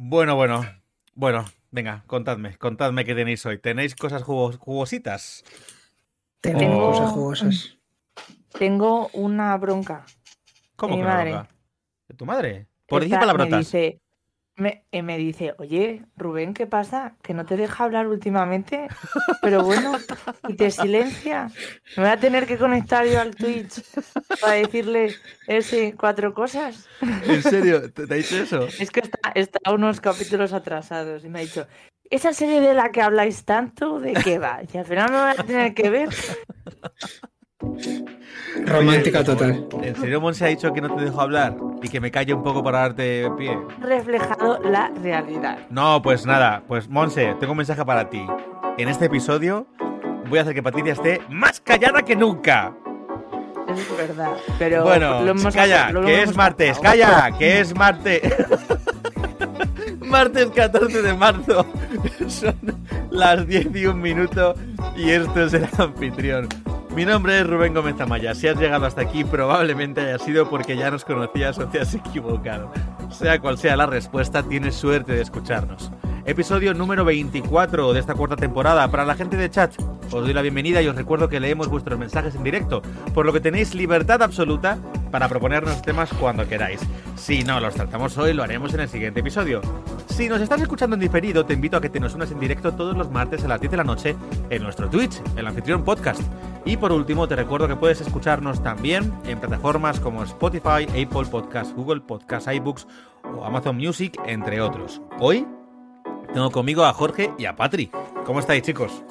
Bueno, bueno, bueno, venga, contadme, contadme qué tenéis hoy. ¿Tenéis cosas jugos- jugositas? Tengo cosas jugosas. Tengo una bronca. ¿Cómo Mi que una madre. bronca? ¿De tu madre? Por decir Esta Me palabrotas. dice, me, eh, me dice, oye, Rubén, ¿qué pasa? ¿Que no te deja hablar últimamente? Pero bueno, y te silencia. Me voy a tener que conectar yo al Twitch para decirle ese cuatro cosas. ¿En serio? ¿Te, te ha dicho eso? Es que está, está unos capítulos atrasados y me ha dicho, ¿esa serie de la que habláis tanto, de qué va? Y al final me voy a tener que ver. Romántica total. ¿En serio Monse ha dicho que no te dejo hablar y que me calle un poco para darte pie? Reflejado la realidad. No, pues nada, pues Monse, tengo un mensaje para ti. En este episodio voy a hacer que Patricia esté más callada que nunca. Es verdad. Pero bueno, lo hemos calla, lo que hemos es martes, pasado. calla, que es martes. martes 14 de marzo. Son las 10 y un minuto y esto es el anfitrión. Mi nombre es Rubén Gómez Amaya. Si has llegado hasta aquí, probablemente haya sido porque ya nos conocías o te has equivocado. Sea cual sea la respuesta, tienes suerte de escucharnos. Episodio número 24 de esta cuarta temporada. Para la gente de chat, os doy la bienvenida y os recuerdo que leemos vuestros mensajes en directo, por lo que tenéis libertad absoluta para proponernos temas cuando queráis. Si no los tratamos hoy, lo haremos en el siguiente episodio. Si nos estás escuchando en diferido, te invito a que te nos unas en directo todos los martes a las 10 de la noche en nuestro Twitch, el anfitrión podcast. Y por último, te recuerdo que puedes escucharnos también en plataformas como Spotify, Apple Podcasts, Google Podcasts, iBooks o Amazon Music, entre otros. Hoy tengo conmigo a Jorge y a Patri. ¿Cómo estáis, chicos?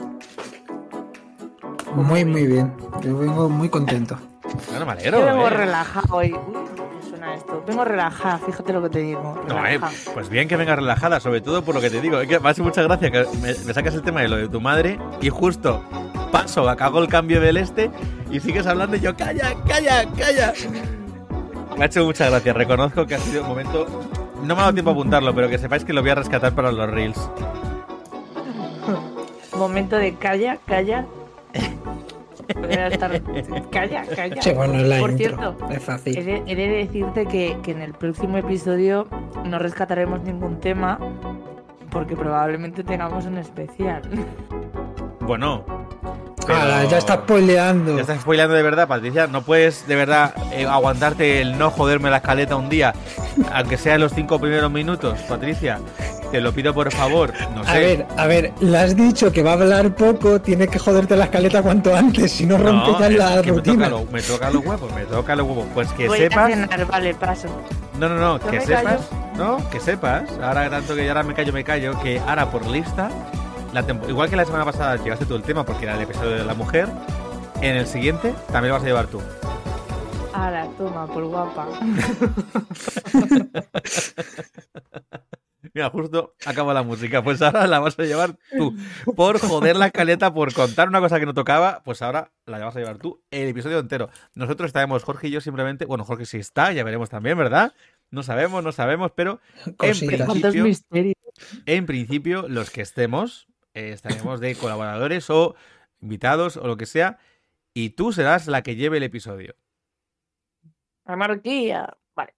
Muy, muy bien. Yo vengo muy contento. Bueno, me alegro. Yo vengo ¿eh? relajado hoy. Uy, ¿qué suena esto? Vengo relajada, fíjate lo que te digo. No, eh, pues bien que venga relajada, sobre todo por lo que te digo. Es que me hace mucha gracia que me, me sacas el tema de lo de tu madre y justo paso, hago el cambio del este y sigues hablando y yo, calla, calla, calla. Me ha hecho mucha gracia. Reconozco que ha sido un momento. No me ha dado tiempo a apuntarlo, pero que sepáis que lo voy a rescatar para los reels. Momento de calla, calla. Voy a estar- Calla, calla. Sí, bueno, es la Por intro. cierto, es He fácil. de, he de decirte que, que en el próximo episodio no rescataremos ningún tema porque probablemente tengamos un especial. Bueno. Ya está spoileando. Ya estás spoileando de verdad, Patricia. No puedes de verdad eh, aguantarte el no joderme la escaleta un día, aunque sea en los cinco primeros minutos, Patricia. Te lo pido por favor. No sé. A ver, a ver, le has dicho que va a hablar poco, tiene que joderte la escaleta cuanto antes, si no rompe No, ya es la que me toca, rutina. lo- me toca los huevos, me toca los huevos. Pues que Voy sepas. a cenar, vale, paso. No, no, no, que sepas. No, que sepas. Ahora tanto que ya ahora me callo, me callo. Que ahora por lista, la igual que la semana pasada llevaste tú el tema porque era el episodio de la mujer, en el siguiente también lo vas a llevar tú. Ahora, toma, por guapa. Mira, justo acaba la música. Pues ahora la vas a llevar tú. Por joder la caleta, por contar una cosa que no tocaba, pues ahora la vas a llevar tú el episodio entero. Nosotros estaremos, Jorge y yo simplemente. Bueno, Jorge sí está, ya veremos también, ¿verdad? No sabemos, no sabemos, pero en Cositas. ¿Cuántos principio, en principio, los que estemos, eh, estaremos de colaboradores o invitados o lo que sea. Y tú serás la que lleve el episodio. Anarquía. Vale,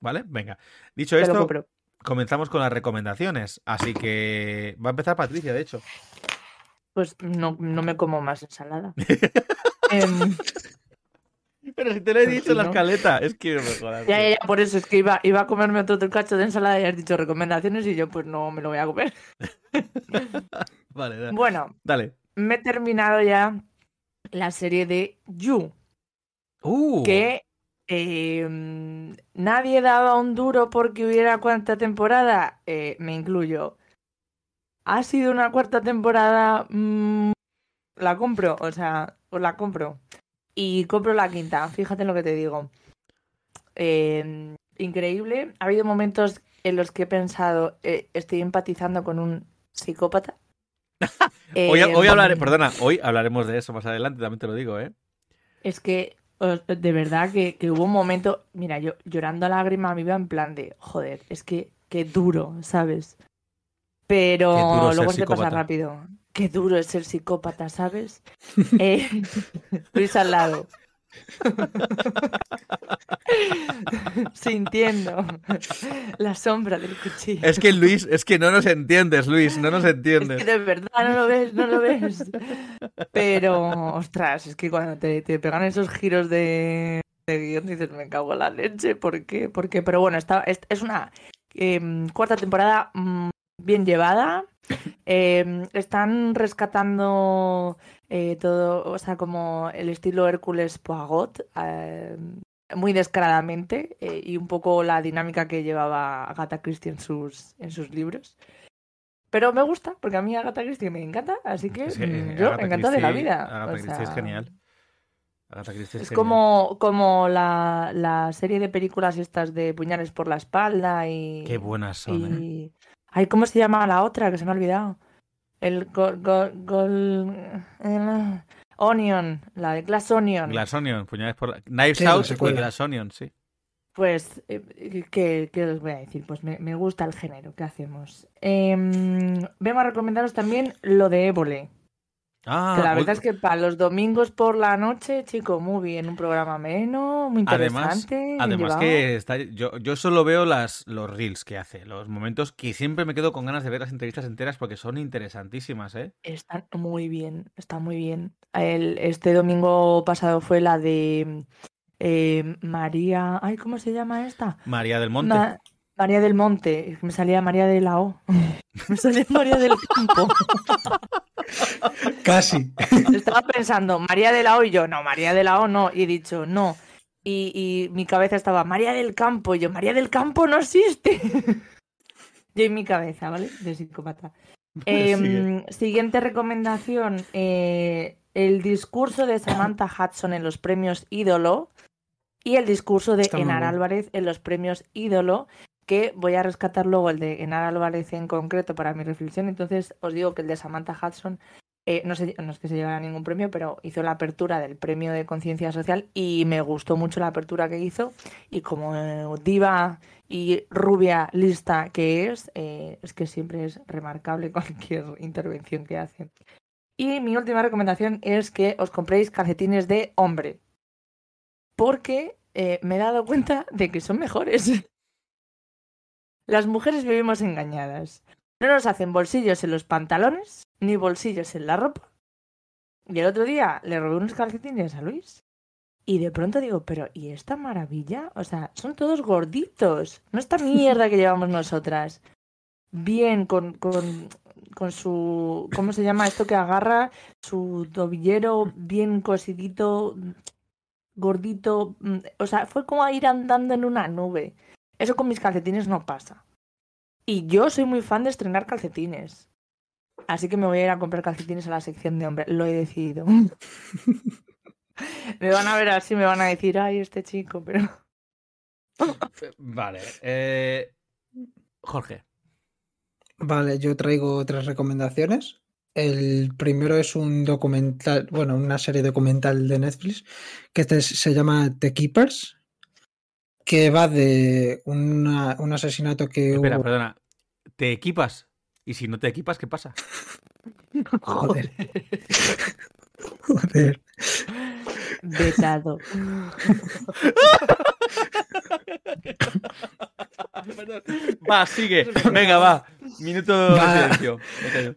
¿Vale? Venga. Dicho te esto, comenzamos con las recomendaciones. Así que va a empezar Patricia, de hecho. Pues no, no me como más ensalada. Em, Pero si te lo he dicho en la escaleta, es que me jodas. ya, ya, ya, por eso es que iba, iba a comerme otro cacho de ensalada y has dicho recomendaciones y yo pues no me lo voy a comer. Vale, da- Bueno, dale. me he terminado ya la serie de You, Uh, que eh, nadie daba un duro porque hubiera cuarta temporada, eh, me incluyo. Ha sido una cuarta temporada, mm, la compro, o sea, os la compro. Y compro la quinta, fíjate en lo que te digo. Eh, increíble, ha habido momentos en los que he pensado, eh, estoy empatizando con un psicópata. hoy, Eh, hoy hablaré, perdona, hoy hablaremos de eso más adelante, también te lo digo, ¿eh? Es que de verdad que, que hubo un momento, mira, yo llorando a lágrima me iba en plan de, joder, es que qué duro, ¿sabes? Pero luego se pasa rápido. Qué duro es ser psicópata, ¿sabes? eh, Luis al lado. Sintiendo la sombra del cuchillo. Es que Luis, es que no nos entiendes, Luis, no nos Es entiendes. que de verdad no lo ves, no lo ves. Pero, ostras, es que cuando te, te pegan esos giros de, de guion dices, me cago en la leche, ¿por qué? ¿Por qué? Pero bueno, está, es, es una em, cuarta temporada mm, bien llevada. Em, están rescatando eh, todo, o sea, como el estilo Hércules Poirot, em, muy descaradamente, eh, y un poco la dinámica que llevaba Agatha Christie en sus, en sus libros. Pero me gusta, porque a mí Agatha Christie me encanta, así que Es que, eh, yo Agatha encantada de la vida. Agatha o Christie es genial. Agatha Christie es Es genial. como, como la, la serie de películas estas de puñales por la espalda y. Qué buenas son, ¿eh? Ay, ¿cómo se llama la otra? Que se me ha olvidado. El gol, gol, gol- eh, Onion, la de Glass Onion. Glass Onion, puñales por la... Knives Sí, Out y. Glass Onion, sí. Pues, eh, ¿qué, qué os voy a decir? Pues me, me gusta el género, ¿qué hacemos? Em, vengo a recomendaros también lo de Évole. Ah, que la verdad es que para los domingos por la noche, chico, muy bien, un programa ameno, muy interesante. además que está, yo, yo solo veo las, los reels que hace, los momentos que siempre me quedo con ganas de ver las entrevistas enteras porque son interesantísimas, ¿eh? Están muy bien, está muy bien. El, este domingo pasado fue la de eh, María. Ay, ¿cómo se llama esta? María del Monte. Ma- María del Monte. Me salía María de la O. Me salía María del Campo. Casi. Estaba pensando, María de la O y yo, no, María de la O no. Y he dicho, no. Y, y mi cabeza estaba, María del Campo. Y yo, María del Campo no existe. yo en mi cabeza, ¿vale? De psicópata. Em, siguiente recomendación. eh, el discurso de Samantha Hudson en los premios Ídolo y el discurso de Enar. Álvarez en los premios Ídolo, que voy a rescatar luego el de Enar Álvarez en concreto para mi reflexión. Entonces os digo que el de Samantha Hudson, eh, no, sé, no es que se llevara ningún premio, pero hizo la apertura del premio de conciencia social y me gustó mucho la apertura que hizo. Y como eh, diva y rubia lista que es, eh, es que siempre es remarcable cualquier intervención que hace. Y mi última recomendación es que os compréis calcetines de hombre. Porque me he dado cuenta de que son mejores. Las mujeres vivimos engañadas. No nos hacen bolsillos en los pantalones, ni bolsillos en la ropa. Y el otro día le robé unos calcetines a Luis. Y de pronto digo, pero ¿y esta maravilla? O sea, son todos gorditos. No esta mierda que llevamos nosotras. Bien, con, con, con su. ¿Cómo se llama esto que agarra? Su tobillero bien cosidito, gordito. mm, O sea, fue como ir andando en una nube. Eso con mis calcetines no pasa. Y yo soy muy fan de estrenar calcetines. Así que me voy a ir a comprar calcetines a la sección de hombre. Lo he decidido. me van a ver así, me van a decir, ay, este chico, pero. Vale. eh, Jorge. Vale, yo traigo tres recomendaciones. El primero es un documental, bueno, una serie documental de Netflix que este es- se llama The Keepers, que va de una- un asesinato que Espera, hubo. perdona. ¿Te equipas? Y si no te equipas, ¿qué pasa? Joder. Joder. Vetado. Va, sigue. Venga, va. Minuto de Va. callo.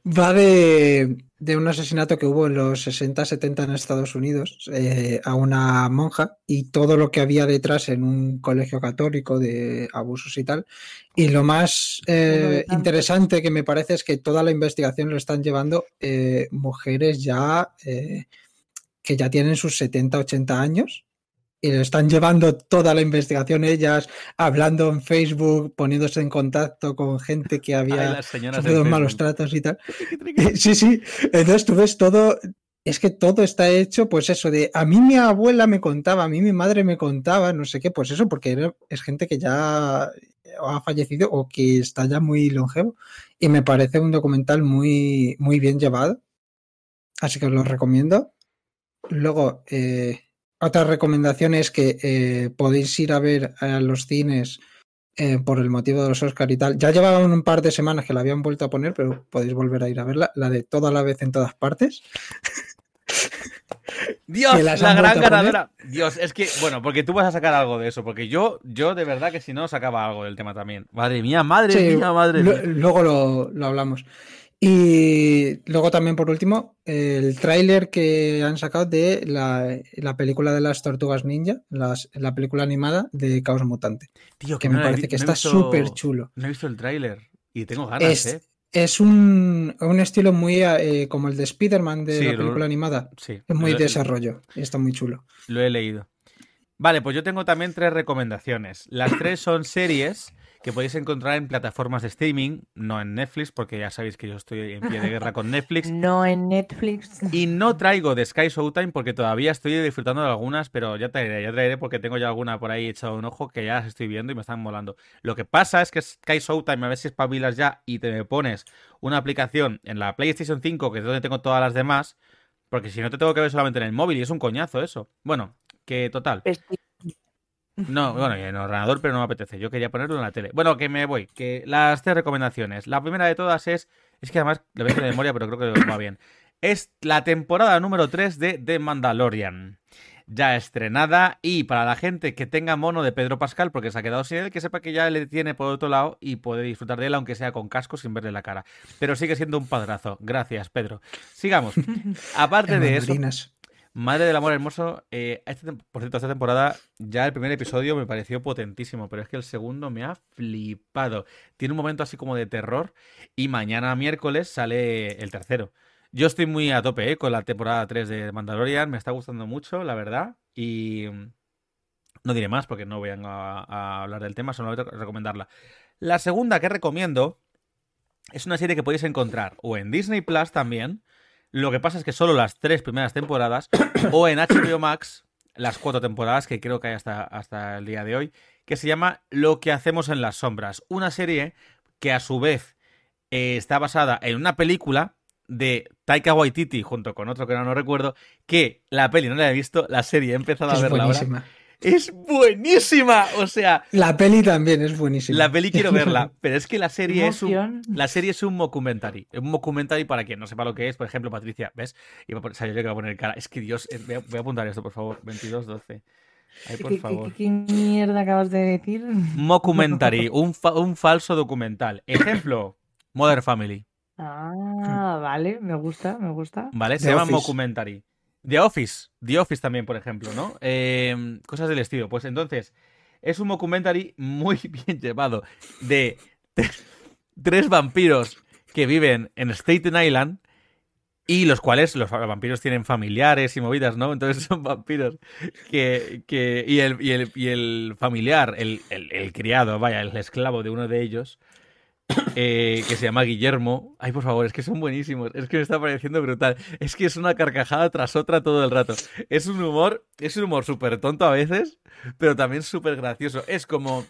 Va de, de un asesinato que hubo en los 60-70 en Estados Unidos eh, a una monja y todo lo que había detrás en un colegio católico de abusos y tal. Y lo más eh, de interesante que me parece es que toda la investigación lo están llevando eh, mujeres ya eh, que ya tienen sus 70-80 años. Y lo están llevando toda la investigación ellas, hablando en Facebook, poniéndose en contacto con gente que había sufrido malos tratos y tal. Sí, sí. Entonces tú ves todo. Es que todo está hecho, pues eso, de a mí mi abuela me contaba, a mí mi madre me contaba, no sé qué, pues eso, porque es gente que ya ha fallecido o que está ya muy longevo. Y me parece un documental muy, muy bien llevado. Así que os lo recomiendo. Luego, eh, otra recomendación es que eh, podéis ir a ver a los cines eh, por el motivo de los Oscar y tal. Ya llevaban un par de semanas que la habían vuelto a poner, pero podéis volver a ir a verla. La de toda la vez en todas partes. Dios, la gran ganadora. Dios, es que, bueno, porque tú vas a sacar algo de eso, porque yo, yo de verdad que si no sacaba algo del tema también. Madre mía, madre Sí, mía, madre mía. luego lo, lo hablamos. Y luego también, por último, el tráiler que han sacado de la, la película de las tortugas ninja, las- la película animada de Caos Mutante, Tío, que me parece vi- que está súper chulo. No he visto el tráiler y tengo ganas, Es, ¿eh? es un, un estilo muy eh, como el de Spider-Man de Sí, la lo- película animada. Sí. Es muy lo- desarrollo y está muy chulo. Lo he leído. Vale, pues yo tengo también tres recomendaciones. Las tres son series que podéis encontrar en plataformas de streaming, no en Netflix, porque ya sabéis que yo estoy en pie de guerra con Netflix. No en Netflix. Y no traigo de Sky Showtime porque todavía estoy disfrutando de algunas, pero ya traeré, ya traeré porque tengo ya alguna por ahí echado un ojo que ya las estoy viendo y me están molando. Lo que pasa es que Sky Showtime, a ver si espabilas ya y te me pones una aplicación en la PlayStation 5, que es donde tengo todas las demás, porque si no te tengo que ver solamente en el móvil y es un coñazo eso. Bueno, que total. Vesti- No, bueno, en el ordenador, pero no me apetece. Yo quería ponerlo en la tele. Bueno, que me voy. Que las tres recomendaciones. La primera de todas es. Es que además lo veis de memoria, pero creo que va bien. Es la temporada número 3 de The Mandalorian. Ya estrenada. Y para la gente que tenga mono de Pedro Pascal, porque se ha quedado sin él, que sepa que ya le tiene por otro lado y puede disfrutar de él, aunque sea con casco sin verle la cara. Pero sigue siendo un padrazo. Gracias, Pedro. Sigamos. Aparte de eso. Madre del amor hermoso, eh, esta tem- por cierto, esta temporada ya el primer episodio me pareció potentísimo, pero es que el segundo me ha flipado. Tiene un momento así como de terror y mañana miércoles sale el tercero. Yo estoy muy a tope eh, con la temporada 3 de Mandalorian, me está gustando mucho, la verdad, y no diré más porque no voy a, a hablar del tema, solo voy a recomendarla. La segunda que recomiendo es una serie que podéis encontrar o en Disney Plus también, lo que pasa es que solo las tres primeras temporadas, o en HBO Max, las cuatro temporadas que creo que hay hasta, hasta el día de hoy, que se llama Lo que hacemos en las sombras. Una serie que a su vez eh, está basada en una película de Taika Waititi junto con otro que no, no recuerdo, que la peli no la he visto, la serie he empezado a Es verla ahora. Es buenísima, o sea, La peli también es buenísima. la peli quiero verla, pero es que la serie es un, la serie es un mockumentary. Un mockumentary para quien no sepa lo que es. Por ejemplo, Patricia, ¿ves? Iba a poner, que iba a poner cara. Es que Dios, eh, voy a, voy a apuntar esto, por favor. 22-12. Ay, ¿Qué, por qué- favor. qué- qué mierda acabas de decir? Mockumentary, un, fa- un falso documental. Ejemplo, Modern Family. Ah, vale, me gusta, me gusta. ¿Vale? Se The llama mockumentary. The Office. The Office también, por ejemplo, ¿no? Eh, cosas del estilo. Pues entonces, es un mockumentary muy bien llevado de tres vampiros que viven en Staten Island y los cuales los vampiros tienen familiares y movidas, ¿no? Entonces son vampiros que... que y, el, y, el, y el familiar, el, el- el criado, vaya, el esclavo de uno de ellos, eh, que se llama Guillermo. Ay, por favor, es que son buenísimos. Es que me está pareciendo brutal. Es que es una carcajada tras otra todo el rato. Es un humor, es un humor súper tonto a veces, pero también súper gracioso. Es como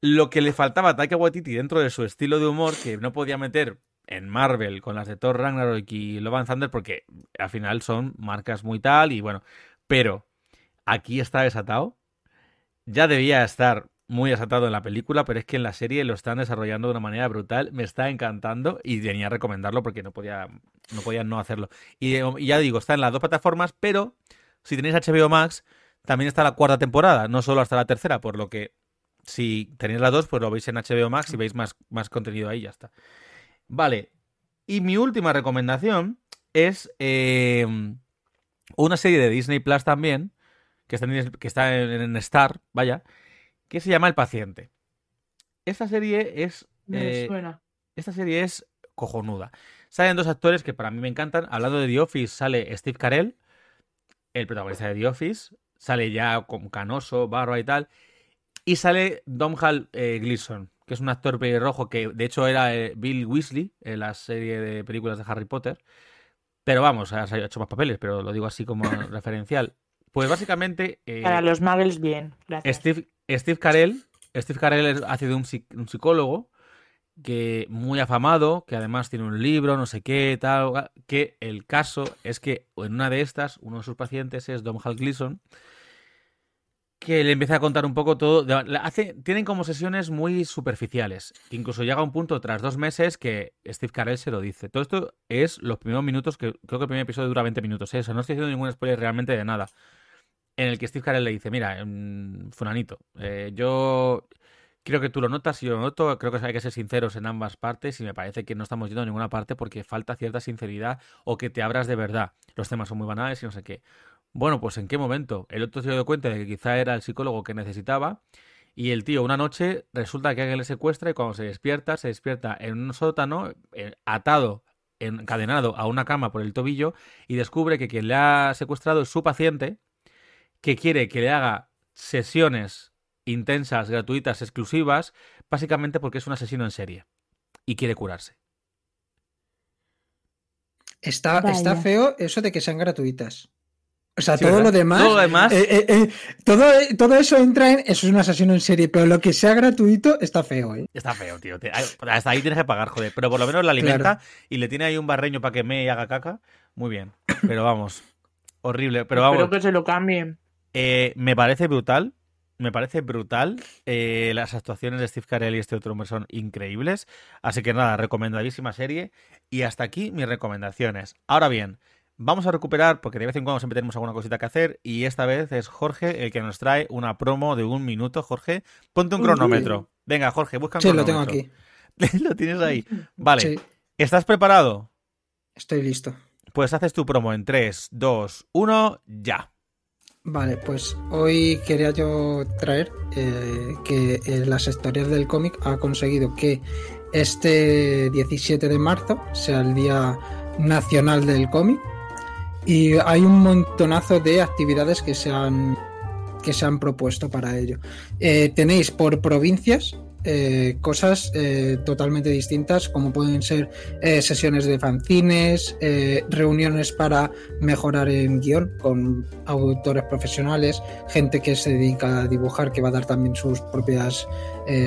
lo que le faltaba a Taika dentro de su estilo de humor que no podía meter en Marvel con las de Thor Ragnarok y Love and Thunder porque al final son marcas muy tal y bueno, pero aquí está desatado. Ya debía estar muy desatado en la película, pero es que en la serie lo están desarrollando de una manera brutal, me está encantando y venía a recomendarlo porque no podía no podía no hacerlo. Y, eh, ya digo, está en las dos plataformas, pero si tenéis HBO Max también está la cuarta temporada, no solo hasta la tercera, por lo que si tenéis las dos, pues lo veis en HBO Max y veis más, más contenido ahí, ya está. Vale. Y mi última recomendación es eh, una serie de Disney Plus también, que está, en, que está en Star, vaya, que se llama El Paciente. Esta serie es. Me eh, suena. esta serie es cojonuda. Salen dos actores que para mí me encantan. Hablando de The Office, sale Steve Carell, el protagonista de The Office. Sale ya con canoso, barba y tal. Y sale Domhnall eh, Gleeson, que es un actor pelirrojo que de hecho era eh, Bill Weasley en la serie de películas de Harry Potter. Pero vamos, ha ha hecho más papeles, pero lo digo así como referencial. Pues básicamente. eh, Para los muggles, bien. Gracias. Steve, Steve Carell, Steve Carell hace de un, psic- un psicólogo que muy afamado, que además tiene un libro, no sé qué, tal, que el caso es que en una de estas, uno de sus pacientes es Domhnall Gleeson, que le empieza a contar un poco todo. hace, tienen como sesiones muy superficiales. que incluso llega un punto tras dos meses que Steve Carell se lo dice. Todo esto es los primeros minutos, que creo que el primer episodio dura 20 minutos. ¿eh? O sea, no estoy haciendo ningún spoiler realmente de nada. En el que Steve Carell le dice: Mira, mm, Fulanito, eh, yo creo que tú lo notas y yo lo noto. Creo que hay que ser sinceros en ambas partes y me parece que no estamos yendo a ninguna parte porque falta cierta sinceridad o que te abras de verdad. Los temas son muy banales y no sé qué. Bueno, pues ¿en qué momento? El otro se dio cuenta de que quizá era el psicólogo que necesitaba y el tío una noche resulta que alguien le secuestra y cuando se despierta, se despierta en un sótano eh, atado, encadenado a una cama por el tobillo y descubre que quien le ha secuestrado es su paciente que quiere que le haga sesiones intensas, gratuitas, exclusivas, básicamente porque es un asesino en serie y quiere curarse. Está, está feo eso de que sean gratuitas. O sea, Sí, todo ¿verdad? lo demás. Todo lo demás- eh, eh, eh, todo, todo eso entra en. Eso es un asesino en serie, pero lo que sea gratuito está feo, ¿eh? Está feo, tío. Te- Hasta ahí tienes que pagar, joder. Pero por lo menos la alimenta Claro. y le tiene ahí un barreño para que me y haga caca. Muy bien. Pero vamos. Horrible. Pero Espero que se lo cambien. Eh, me parece brutal. Me parece brutal. Eh, las actuaciones de Steve Carell y este otro hombre son increíbles. Así que nada, recomendadísima serie. Y hasta aquí mis recomendaciones. Ahora bien, vamos a recuperar, porque de vez en cuando siempre tenemos alguna cosita que hacer. Y esta vez es Jorge el que nos trae una promo de un minuto. Jorge, ponte un cronómetro. Venga, Jorge, busca un Sí, lo tengo aquí. lo tienes ahí. Vale. Sí, ¿Estás preparado? estoy listo. Pues haces tu promo en 3, 2, 1, ya. Vale, pues hoy quería yo traer eh, que eh, las historias del cómic ha conseguido que este 17 de marzo sea el Día Nacional del Cómic y hay un montonazo de actividades que se han, que se han propuesto para ello. Eh, tenéis por provincias eh, cosas eh, totalmente distintas como pueden ser eh, sesiones de fanzines, eh, reuniones para mejorar en guion con autores profesionales, gente que se dedica a dibujar que va a dar también sus propias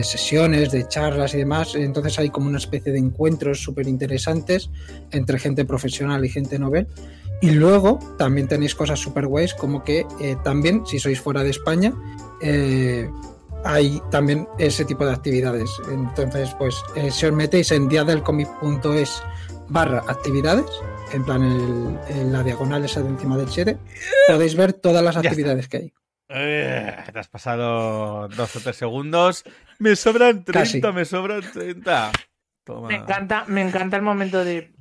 sesiones de charlas y demás. Entonces hay como una especie de encuentros súper interesantes entre gente profesional y gente novel. Y luego también tenéis cosas súper guays como que también, si sois fuera de España, hay también ese tipo de actividades. Entonces, pues eh, si os metéis en diadelcomic.es barra actividades, en plan el- en la diagonal esa de encima del 7, podéis ver todas las actividades que hay. Eh, te has pasado dos o tres segundos. Me sobran 30, Casi. me sobran 30. Toma. Me encanta, me encanta el momento de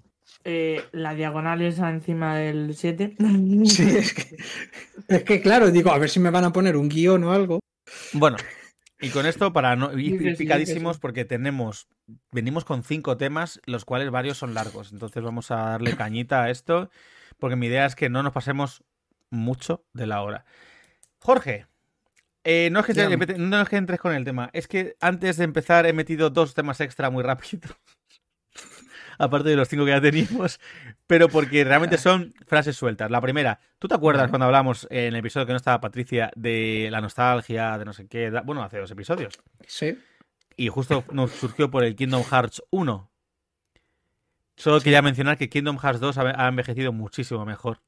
eh, la diagonal esa encima del 7. Sí, es que, es que claro, digo, a ver si me van a poner un guion o algo. Bueno, y con esto, para no ir picadísimos, porque tenemos, venimos con cinco temas, los cuales varios son largos. Entonces vamos a darle cañita a esto, porque mi idea es que no nos pasemos mucho de la hora. Jorge, eh, no, es que te- no es que entres con el tema, es que antes de empezar he metido dos temas extra muy rápido. Aparte de los cinco que ya teníamos, pero porque realmente son frases sueltas. La primera, ¿tú te acuerdas cuando hablamos en el episodio que no estaba Patricia de la nostalgia, de no sé qué? Bueno, hace dos episodios. Sí. Y justo nos surgió por el Kingdom Hearts 1. Solo quería mencionar que Kingdom Hearts 2 ha ha envejecido muchísimo mejor.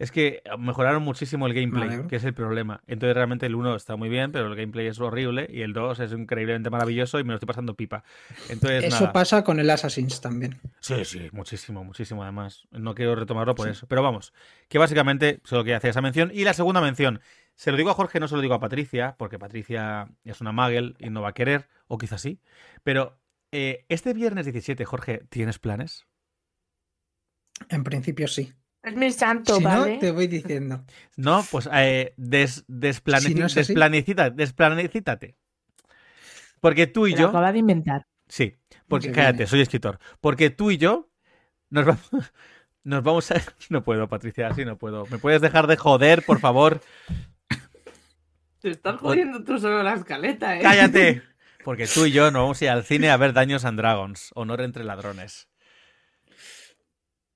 Es que mejoraron muchísimo el gameplay, que es el problema. Entonces realmente el 1 está muy bien, pero el gameplay es horrible y el 2 es increíblemente maravilloso y me lo estoy pasando pipa. Entonces Eso nada. pasa con el Assassin's también. Sí, sí, muchísimo, muchísimo además. No quiero retomarlo por eso. Pero vamos, que básicamente solo quería hacer esa mención. Y la segunda mención, se lo digo a Jorge, no se lo digo a Patricia, porque Patricia es una magel y no va a querer, o quizás sí. Pero eh, este viernes 17, Jorge, ¿tienes planes? En principio sí. Es mi santo, Si ¿vale? no, te voy diciendo. No, pues eh, des, desplane- Si no es así. desplanecita- desplanecítate. Porque tú y Se lo yo... acaba de inventar. Sí, porque cállate, soy escritor. Porque tú y yo nos vamos, nos vamos a. No puedo, Patricia, así no puedo. ¿Me puedes dejar de joder, por favor? Te estás jodiendo tú solo la escaleta, ¿eh? ¡Cállate! Porque tú y yo nos vamos a ir al cine a ver Daños and Dragons, Honor entre ladrones.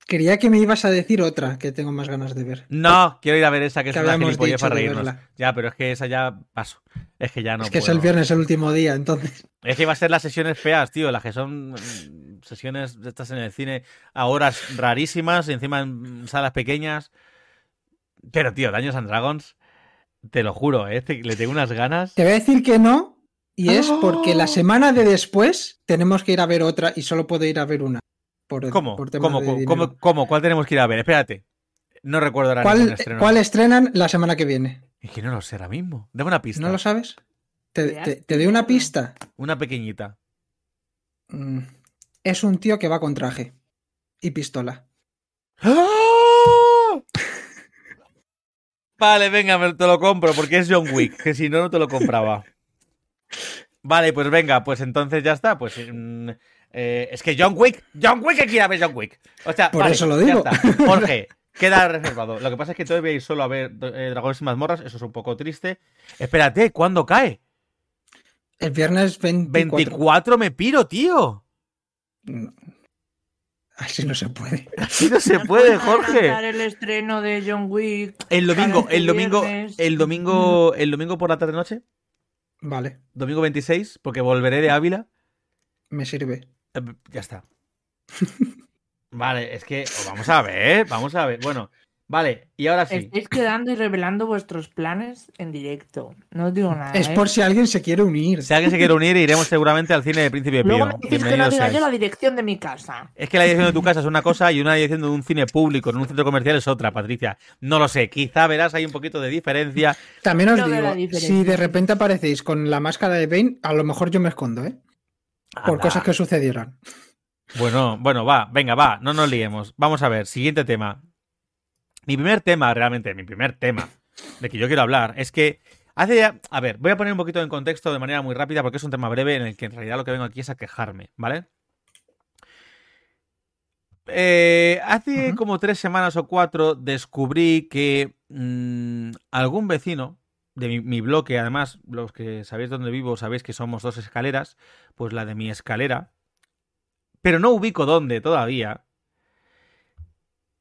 Quería que me ibas a decir otra que tengo más ganas de ver. No, quiero ir a ver esa que es Que una habíamos gilipollez para reírnos. verla. Ya, pero es que esa ya paso. Es que ya no es que es el viernes el último día, entonces. Es que va a ser las sesiones feas, tío, las que son mm, sesiones de estas en el cine a horas rarísimas y encima en salas pequeñas. Pero, tío, Daños and Dragons. Te lo juro, ¿eh? Te- le tengo unas ganas. Te voy a decir que no, y es porque ¡Oh! la semana de después tenemos que ir a ver otra y solo puedo ir a ver una. Por, ¿Cómo? por temas ¿Cómo? de ¿Cómo? ¿Cómo? ¿Cómo? ¿Cuál tenemos que ir a ver? Espérate. No recuerdo ahora ¿Cuál, estreno. cuál estrenan la semana que viene? Es que no lo sé ahora mismo. Dame una pista. ¿No lo sabes? ¿Te, te- te doy una pista? Una pequeñita. Mm, Es un tío que va con traje y pistola. ¡Ah! Vale, venga, me- te lo compro porque es John Wick, que si no, no te lo compraba. Vale, pues venga, pues entonces ya está. Pues mm, eh, es que John Wick, John Wick que quiera ver John Wick. O sea, Por vale, eso lo digo. Jorge, queda reservado. Lo que pasa es que todavía ir solo a ver eh, Dragones y mazmorras, eso es un poco triste. Espérate, ¿cuándo cae? El viernes 24. 24 me piro, tío. Mm. Así no se puede. Así no se ¿Nos puede, Jorge. el estreno de John Wick. El domingo, Para este el domingo, el domingo, el domingo por la tarde noche, Vale, domingo 26, porque volveré de Ávila. me sirve. Ya está. Vale, es que vamos a ver, vamos a ver. Bueno, vale, y ahora sí. Estáis quedando y revelando vuestros planes en directo. No os digo nada. Es ¿eh? por si alguien se quiere unir. Si alguien se quiere unir, iremos seguramente al cine de Príncipe Pío. Luego me que no diga yo la dirección de mi casa. Es que la dirección de tu casa es una cosa y una dirección de un cine público en un centro comercial es otra, Patricia. No lo sé, quizá verás hay un poquito de diferencia. También os No digo, diferencia. si de repente aparecéis con la máscara de Bane, a lo mejor yo me escondo, ¿eh? Por cosas que sucedieron. Bueno, bueno, va, venga, va, no nos liemos. Vamos a ver, siguiente tema. Mi primer tema, realmente, mi primer tema de que yo quiero hablar es que hace ya. A ver, voy a poner un poquito en contexto de manera muy rápida porque es un tema breve en el que en realidad lo que vengo aquí es a quejarme, ¿vale? Eh, hace como tres semanas o cuatro descubrí que mm, algún vecino de mi, mi bloque, además, los que sabéis dónde vivo, sabéis que somos dos escaleras, pues la de mi escalera, pero no ubico dónde todavía,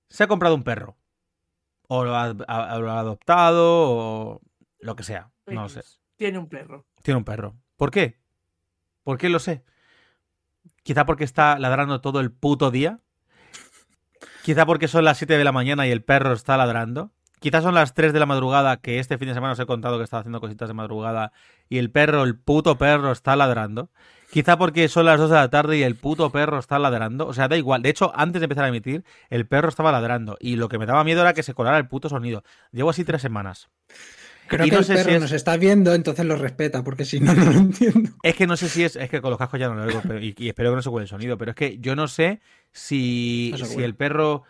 se ha comprado un perro. O lo ha, ha- lo ha adoptado, o lo que sea. No lo sé. Tiene un perro. Tiene un perro. ¿Por qué? ¿Por qué lo sé? Quizá porque está ladrando todo el puto día. Quizá porque son las 7 de la mañana y el perro está ladrando. Quizá son las 3 de la madrugada, que este fin de semana os he contado que estaba haciendo cositas de madrugada y el perro, el puto perro, está ladrando. Quizá porque son las 2 de la tarde y el puto perro está ladrando. O sea, da igual. De hecho, antes de empezar a emitir, el perro estaba ladrando. Y lo que me daba miedo era que se colara el puto sonido. Llevo así tres semanas. Creo Y que no el sé si perro es- nos está viendo, entonces lo respeta, porque si no, no lo entiendo. Es que no sé si es. Es que con los cascos ya no lo oigo. pero- y, y espero que no se cuele el sonido. Pero es que yo no sé si, No el perro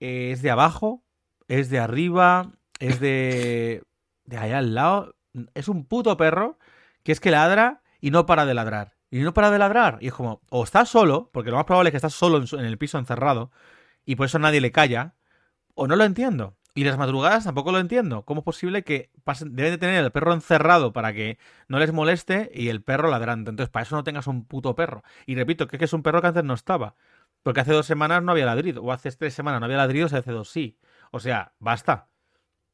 eh, es de abajo, es de arriba, es de. de allá al lado. Es un puto perro que es que ladra y no para de ladrar. Y no para de ladrar. Y es como, o está solo, porque lo más probable es que está solo en el piso encerrado, y por eso nadie le calla, o no lo entiendo. Y las madrugadas tampoco lo entiendo. ¿Cómo es posible que pasen, deben de tener el perro encerrado para que no les moleste y el perro ladrando? Entonces, para eso no tengas un puto perro. Y repito, que es que es un perro que antes no estaba. Porque hace dos semanas no había ladrido. O hace tres semanas no había ladrido, o hace dos sí. O sea, basta.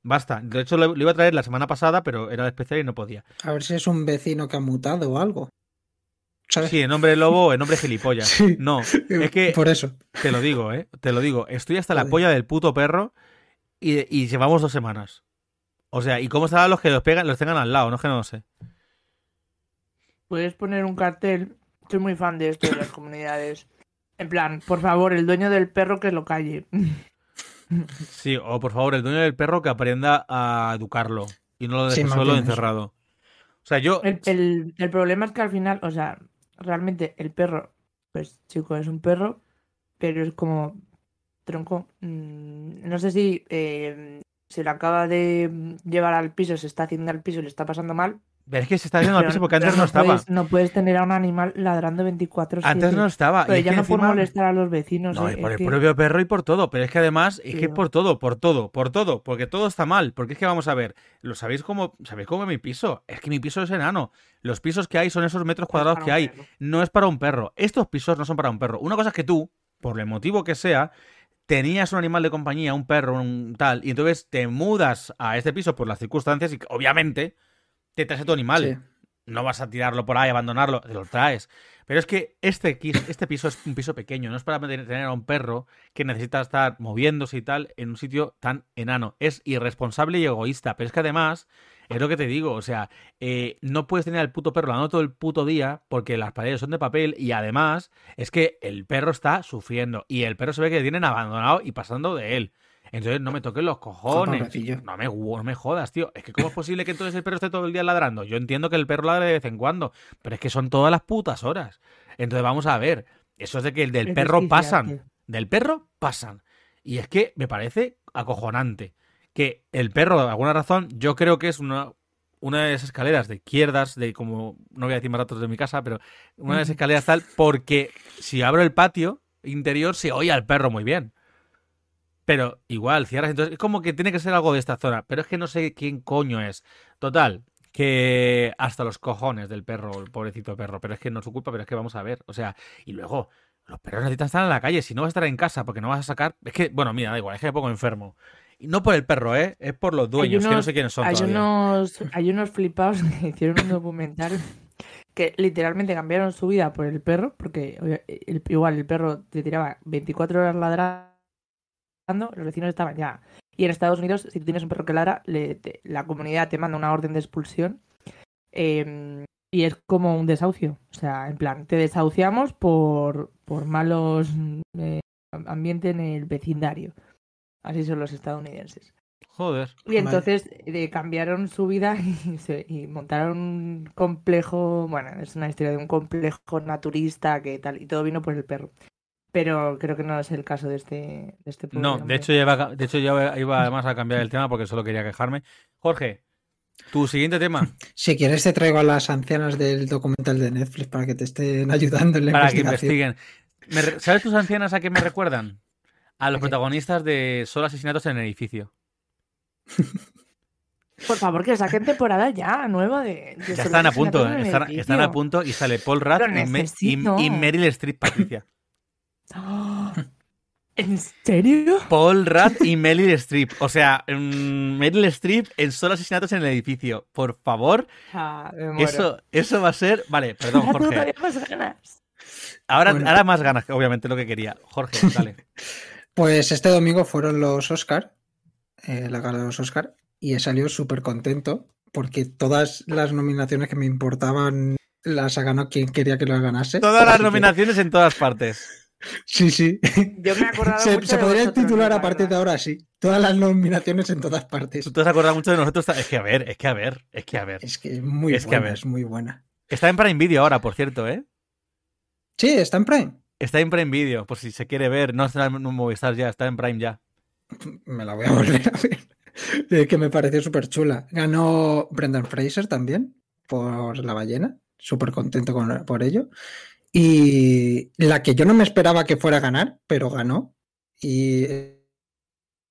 Basta. De hecho, lo, lo iba a traer la semana pasada, pero era especial y no podía. A ver si es un vecino que ha mutado o algo. ¿Sabes? Sí, en nombre lobo o en nombre gilipollas. Sí. No, es que Por eso. te lo digo, ¿eh? Te lo digo. Estoy hasta la polla del puto perro y, y llevamos dos semanas. O sea, ¿y cómo estarán los que los pegan, los tengan al lado? No es que no lo sé. Puedes poner un cartel. Soy muy fan de esto de las comunidades. En plan, por favor, el dueño del perro que lo calle. Sí, o por favor, el dueño del perro que aprenda a educarlo y no lo deje Sí, solo eso. encerrado. O sea, yo. El, el- el problema es que al final, o sea, realmente el perro, pues chico, es un perro, pero es como tronco. mm, no sé si eh, se lo acaba de llevar al piso, se está haciendo al piso y le está pasando mal. Pero es que se está haciendo al piso porque antes no estaba. Puedes, no puedes tener a un animal ladrando 24 Antes no estaba. Pero y es ya que no por encima- molestar a los vecinos. No, eh, y por el que- propio perro y por todo. Pero es que además, es que por todo, por todo, por todo. Porque todo está mal. Porque es que vamos a ver. ¿Lo sabéis cómo, sabéis cómo es mi piso? Es que mi piso es enano. Los pisos que hay son esos metros cuadrados que hay. perro. No es para un perro. Estos pisos no son para un perro. Una cosa es que tú, por el motivo que sea, tenías un animal de compañía, un perro, un tal, y entonces te mudas a este piso por las circunstancias y obviamente te traes a tu animal. Sí. No vas a tirarlo por ahí, abandonarlo, te lo traes. Pero es que este, este piso es un piso pequeño, no es para tener a un perro que necesita estar moviéndose y tal en un sitio tan enano. Es irresponsable y egoísta, pero es que además Es lo que te digo, o sea, eh, no puedes tener al puto perro lavando todo el puto día porque las paredes son de papel y además es que el perro está sufriendo y el perro se ve que tienen abandonado y pasando de él. Entonces no me toques los cojones. No me, no me jodas, tío. Es que ¿cómo es posible que entonces el perro esté todo el día ladrando? Yo entiendo que el perro ladre de vez en cuando, pero es que son todas las putas horas. Entonces vamos a ver. Eso es de que el del Es perro pasan. Del perro pasan. Y es que me parece acojonante que el perro, por alguna razón, yo creo que es una, una de esas escaleras de izquierdas, de como, no voy a decir más datos de mi casa, pero una de esas escaleras tal, porque si abro el patio interior se oye al perro muy bien. Pero igual, cierras, entonces es como que tiene que ser algo de esta zona, pero es que no sé quién coño es. Total, que hasta los cojones del perro, el pobrecito perro, pero es que no es su culpa, pero es que vamos a ver, o sea, y luego los perros necesitan estar en la calle, si no vas a estar en casa porque no vas a sacar, es que, bueno, mira, da igual, es que me pongo enfermo. Y no por el perro, ¿eh? Es por los dueños, que no sé quiénes son Hay todavía. unos, hay unos flipados que hicieron un documental que literalmente cambiaron su vida por el perro, porque el- igual el perro te tiraba 24 horas ladrando, los vecinos estaban ya. Y en Estados Unidos, si tú tienes un perro que ladra, le- te- la comunidad te manda una orden de expulsión. eh, y es como un desahucio. O sea, en plan, te desahuciamos por, por malos eh, ambiente en el vecindario. Así son los estadounidenses. Joder. Y entonces eh, cambiaron su vida y, se- y montaron un complejo, bueno, es una historia de un complejo naturista que tal, y todo vino por el perro. Pero creo que no es el caso de este, de este No, hombre. de hecho, ya iba, a- de hecho ya iba además a cambiar el tema porque solo quería quejarme. Jorge, tu siguiente tema, Si quieres te traigo a las ancianas del documental de Netflix para que te estén ayudando en la para que investiguen. Re- ¿Sabes tus ancianas a qué me recuerdan? A los protagonistas de Solo asesinatos en el edificio. Por favor, que saquen temporada ya, nueva de... de Ya están a punto, están, están a punto y sale Paul Rudd y, Me- y- necesito. y Meryl Streep, Patricia. ¿En serio? Paul Rudd y Meryl Streep. O sea, mm, Meryl Streep en Solo asesinatos en el edificio. Por favor, Ah, me muero. eso, eso va a ser... Vale, perdón, Jorge. todavía más ganas. Ahora, Bueno. ahora más ganas, obviamente, lo que quería. Jorge, dale. Pues este domingo fueron los Oscar, eh, la gala de los Oscar, y he salido súper contento porque todas las nominaciones que me importaban las ha ganado quien quería que las ganase. Todas las que- nominaciones en todas partes. Sí, sí. Yo me he acordado Se, mucho se de podría titular la a partir de ahora así. Todas las nominaciones en todas partes. Tú te has acordado mucho de nosotros. Es que a ver, es que a ver, es que a ver. Es que es muy Es que a buena, ver. es muy buena. Está en Prime Video ahora, por cierto, ¿eh? Sí, está en Prime. Está en Prime Video, por si se quiere ver. No está en Movistar ya, está en Prime ya. Me la voy a volver a ver. Eh, que me pareció súper chula. Ganó Brendan Fraser también por La ballena. Súper contento con, por ello. Y la que yo no me esperaba que fuera a ganar, pero ganó. Y eh,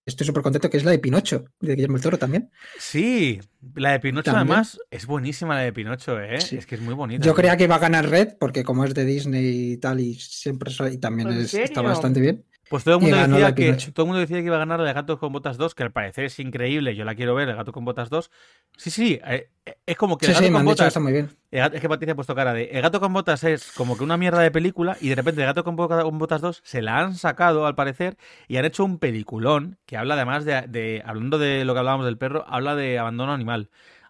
estoy súper contento que es la de Pinocho, de Guillermo el Toro también. Sí, la de Pinocho También. además es buenísima la de Pinocho, ¿eh? Sí. Es que es muy bonita. Yo creía que iba a ganar Red, porque como es de Disney y tal, y siempre so- y también ¿En es- está bastante bien. Pues todo el mundo decía de que todo el mundo decía que iba a ganar la de Gatos con Botas 2, que al parecer es increíble. Yo la quiero ver, el Gato con Botas 2. Sí, sí, eh, eh, es como que Sí, el Gato sí, con que Botas está muy bien. El es que Patricia ha puesto cara de. El gato con botas es como que una mierda de película y de repente el gato con, Bo- con botas 2 se la han sacado al parecer y han hecho un peliculón que habla además de, de- Hablando de lo que hablábamos del perro, habla de abandono animal,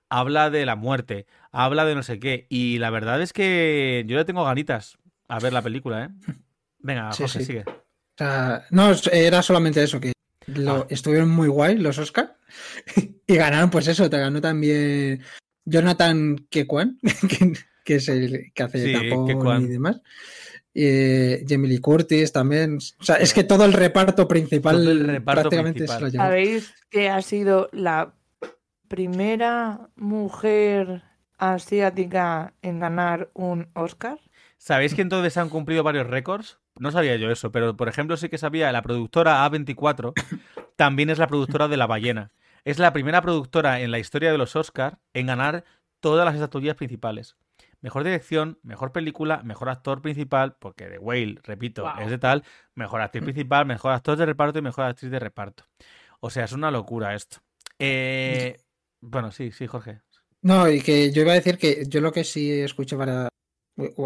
habla de la muerte, habla de no sé qué. Y la verdad es que yo le tengo ganitas a ver la película, ¿eh? Venga, sí. sigue. O sea, no, es- era solamente eso, que lo- Ah. estuvieron muy guay los Oscar y ganaron, pues eso, te ganó también Jonathan Kekwan, que, que es el que hace Sí, tapón y demás. Eh, Jamie Lee Curtis también. O sea, es que todo el reparto principal Todo el reparto prácticamente principal. se lo llevó. ¿Sabéis que ha sido la primera mujer asiática en ganar un Oscar? ¿Sabéis que entonces se han cumplido varios récords? No sabía yo eso, pero por ejemplo sí que sabía, la productora A24 también es la productora de La Ballena. Es la primera productora en la historia de los Oscar en ganar todas las estatuillas principales. Mejor dirección, mejor película, mejor actor principal, porque The Whale, repito, Wow. es de tal, mejor actriz principal, mejor actor de reparto y mejor actriz de reparto. O sea, es una locura esto. Eh, bueno, sí, sí, Jorge. No, y que yo iba a decir que yo lo que sí escuché para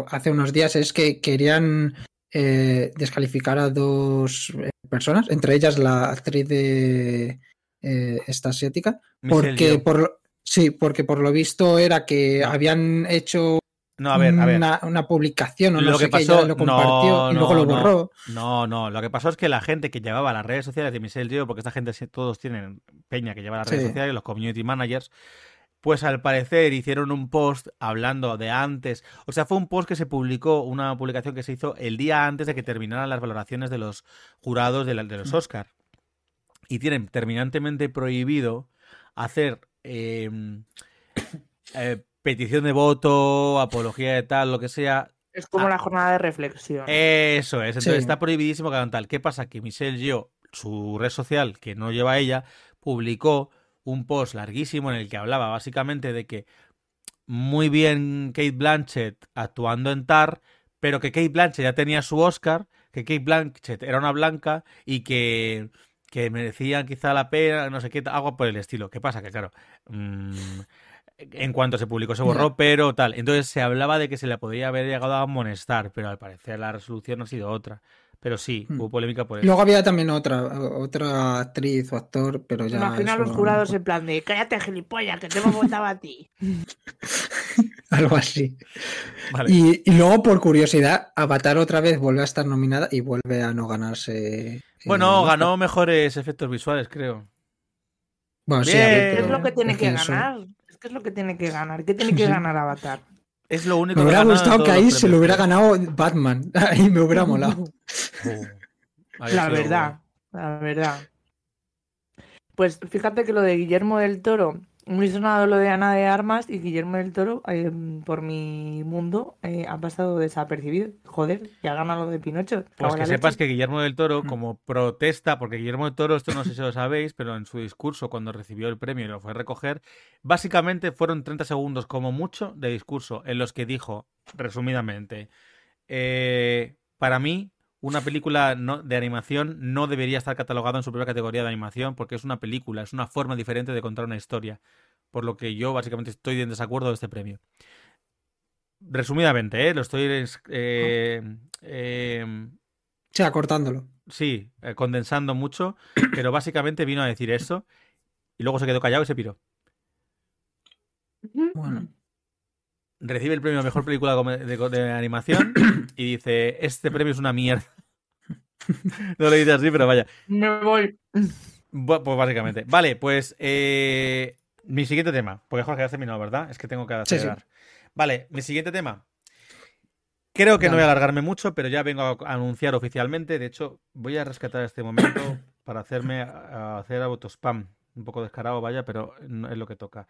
hace unos días es que querían eh, descalificar a dos eh, personas, entre ellas la actriz de eh, esta asiática, porque por lo- Sí, porque por lo visto era que No. habían hecho No, a ver, a ver. Una, una publicación o no Lo sé que qué, ya pasó- lo compartió no, y luego lo no, no. borró. No, no, lo que pasó es que la gente que llevaba las redes sociales de Michelle Yeoh, porque esta gente todos tienen peña que lleva las redes Sí. sociales, los community managers, pues al parecer hicieron un post hablando de antes, o sea, fue un post que se publicó, una publicación que se hizo el día antes de que terminaran las valoraciones de los jurados de, la- de los. Oscar. Y tienen terminantemente prohibido hacer eh, eh, petición de voto, apología de tal, lo que sea, Es como Ah. la jornada de reflexión. eso es, entonces Sí. está prohibidísimo que hagan tal. ¿Qué pasa? Que Michelle Yeoh, su red social, que no lleva ella, publicó un post larguísimo en el que hablaba básicamente de que muy bien Kate Blanchett actuando en Tar, pero que Kate Blanchett ya tenía su Oscar, que Kate Blanchett era una blanca y que, que merecían quizá la pena, no sé qué, algo por el estilo. ¿Qué pasa? Que claro, mm, en cuanto se publicó se borró, pero tal. Entonces se hablaba de que se le podría haber llegado a amonestar, pero al parecer la resolución ha sido otra. Pero sí, Hmm. hubo polémica por eso. Luego había también otra, otra actriz o actor, pero ya. Imagina a los no- jurados en plan de cállate gilipollas, que te hemos votado a ti. Algo así. Vale. Y, y luego, por curiosidad, Avatar otra vez vuelve a estar nominada y vuelve a no ganarse. eh, Bueno, ganó mejores efectos visuales, creo. Bueno, sí, a ver, Bien. ¿Qué pero es lo que tiene que es eso. ganar? Es que es lo que tiene que ganar. ¿Qué tiene que Sí. ganar Avatar? Es lo único Me que hubiera gustado que ahí se lo hubiera ganado Batman. Ahí me hubiera molado. Uh, había La verdad, la verdad. Pues fíjate que lo de Guillermo del Toro, muy sonado lo de Ana de Armas y Guillermo del Toro, eh, por mi mundo, eh, ha pasado desapercibido. Joder, y ha ganado lo de Pinocho. Pues que sepas que Guillermo del Toro, Mm. como protesta, porque Guillermo del Toro, esto no sé si lo sabéis, pero en su discurso, cuando recibió el premio y lo fue a recoger, básicamente fueron 30 segundos como mucho de discurso en los que dijo, resumidamente, eh, para mí, una película no- de animación no debería estar catalogada en su propia categoría de animación porque es una película, es una forma diferente de contar una historia. Por lo que yo básicamente estoy en desacuerdo de este premio. Resumidamente, ¿eh? lo estoy eh, eh, O sea, cortándolo. Sí, eh, condensando mucho, pero básicamente vino a decir eso y luego se quedó callado y se piró. Bueno. Recibe el premio a mejor película de, de animación y dice: Este premio es una mierda. No lo dice así, pero vaya. Me voy. Bu- Pues básicamente. Vale, pues eh, mi siguiente tema. Porque Jorge has terminado, ¿verdad? Es que tengo que Sí, sí. acelerar. Vale, mi siguiente tema. Creo que no voy a alargarme mucho, pero ya vengo a anunciar oficialmente. De hecho, voy a rescatar este momento para hacerme a a hacer autospam. Un poco descarado, vaya, pero no es lo que toca.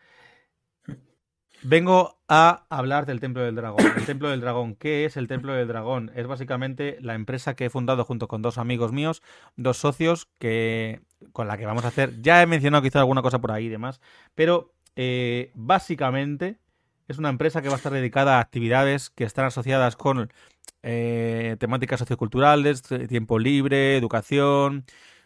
Vengo a hablar del Templo del Dragón. El Templo del Dragón, ¿qué es el Templo del Dragón? Es básicamente la empresa que he fundado junto con dos amigos míos, dos socios, que con la que vamos a hacer. Ya he mencionado quizá alguna cosa por ahí y demás, pero eh, básicamente es una empresa que va a estar dedicada a actividades que están asociadas con eh, temáticas socioculturales, eh, tiempo libre, educación,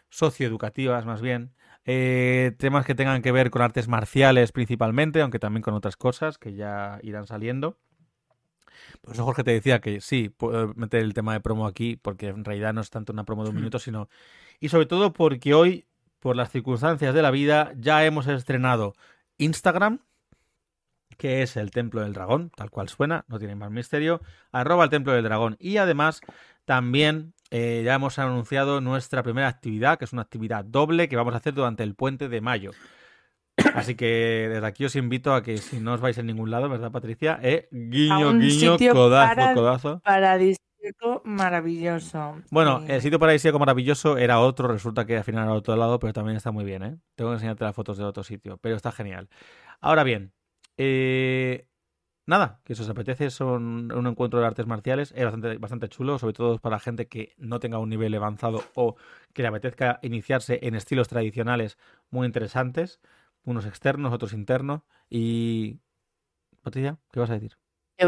socioeducativas más bien. Eh, temas que tengan que ver con artes marciales principalmente, aunque también con otras cosas que ya irán saliendo. Por eso Jorge te decía que sí, puedo meter el tema de promo aquí, porque en realidad no es tanto una promo de un minuto, sino... Y sobre todo porque hoy, por las circunstancias de la vida, ya hemos estrenado Instagram, que es el Templo del Dragón, tal cual suena, no tiene más misterio, arroba el Templo del Dragón. Y además, también eh, ya hemos anunciado nuestra primera actividad, que es una actividad doble que vamos a hacer durante el puente de mayo. Así que desde aquí os invito a que si no os vais en ningún lado, ¿verdad, Patricia? Eh, guiño, guiño, codazo, para- codazo. Paradisíaco maravilloso. Bueno, el sitio paradisíaco maravilloso era otro, resulta que al final era otro lado, pero también está muy bien, ¿eh? Tengo que enseñarte las fotos de otro sitio, pero está genial. Ahora bien, eh, nada, que si os apetece son un encuentro de artes marciales, es bastante, bastante chulo, sobre todo para gente que no tenga un nivel avanzado o que le apetezca iniciarse en estilos tradicionales muy interesantes, unos externos, otros internos, y... Patricia, ¿qué vas a decir? Que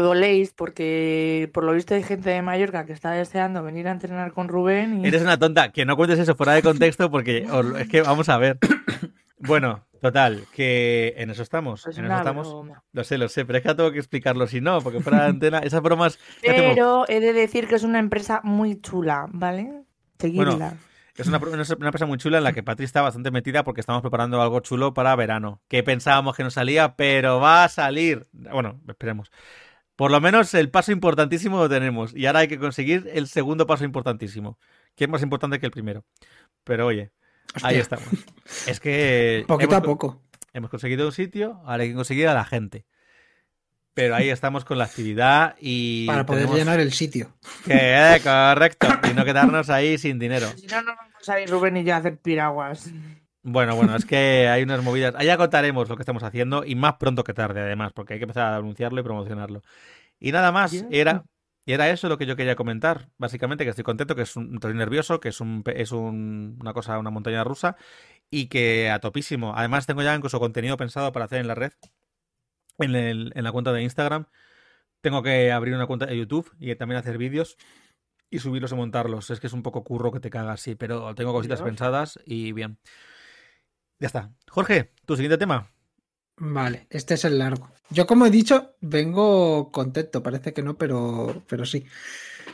porque por lo visto hay gente de Mallorca que está deseando venir a entrenar con Rubén y Eres una tonta, que no cuentes eso fuera de contexto porque os- es que vamos a ver. Bueno, total, que en eso estamos. es en eso una estamos. broma. Lo sé, lo sé, pero es que tengo que explicarlo si no, porque fuera de antena, esas bromas Pero he de decir que es una empresa muy chula, ¿vale? Seguidla. Es una, una, una empresa muy chula en la que Patri está bastante metida porque estamos preparando algo chulo para verano. Que pensábamos que no salía, pero va a salir. Bueno, esperemos. Por lo menos el paso importantísimo lo tenemos. Y ahora hay que conseguir el segundo paso importantísimo. Que es más importante que el primero. Pero oye, ahí estamos. Es que. Poquito hemos, a poco. hemos conseguido un sitio, ahora hay que conseguir a la gente. Pero ahí estamos con la actividad y. Para poder tenemos llenar el sitio. Que, eh, correcto. Y no quedarnos ahí sin dinero. Si no, no vamos a ir Rubén y yo a hacer piraguas. Bueno, bueno, es que hay unas movidas. Allá contaremos lo que estamos haciendo y más pronto que tarde, además, porque hay que empezar a anunciarlo y promocionarlo. Y nada más, Ya. Era, era eso lo que yo quería comentar. Básicamente, que estoy contento, que es un, estoy nervioso, que es, un, es un- una cosa, una montaña rusa y que a topísimo. Además, tengo ya incluso contenido pensado para hacer en la red, en, el- en la cuenta de Instagram. Tengo que abrir una cuenta de YouTube y también hacer vídeos y subirlos y montarlos. Es que es un poco curro que te cagas, sí, pero tengo cositas Dios. pensadas y bien. Ya está. Jorge, tu siguiente tema. Vale, este es el largo. Yo, como he dicho, vengo contento. Parece que no, pero, pero sí.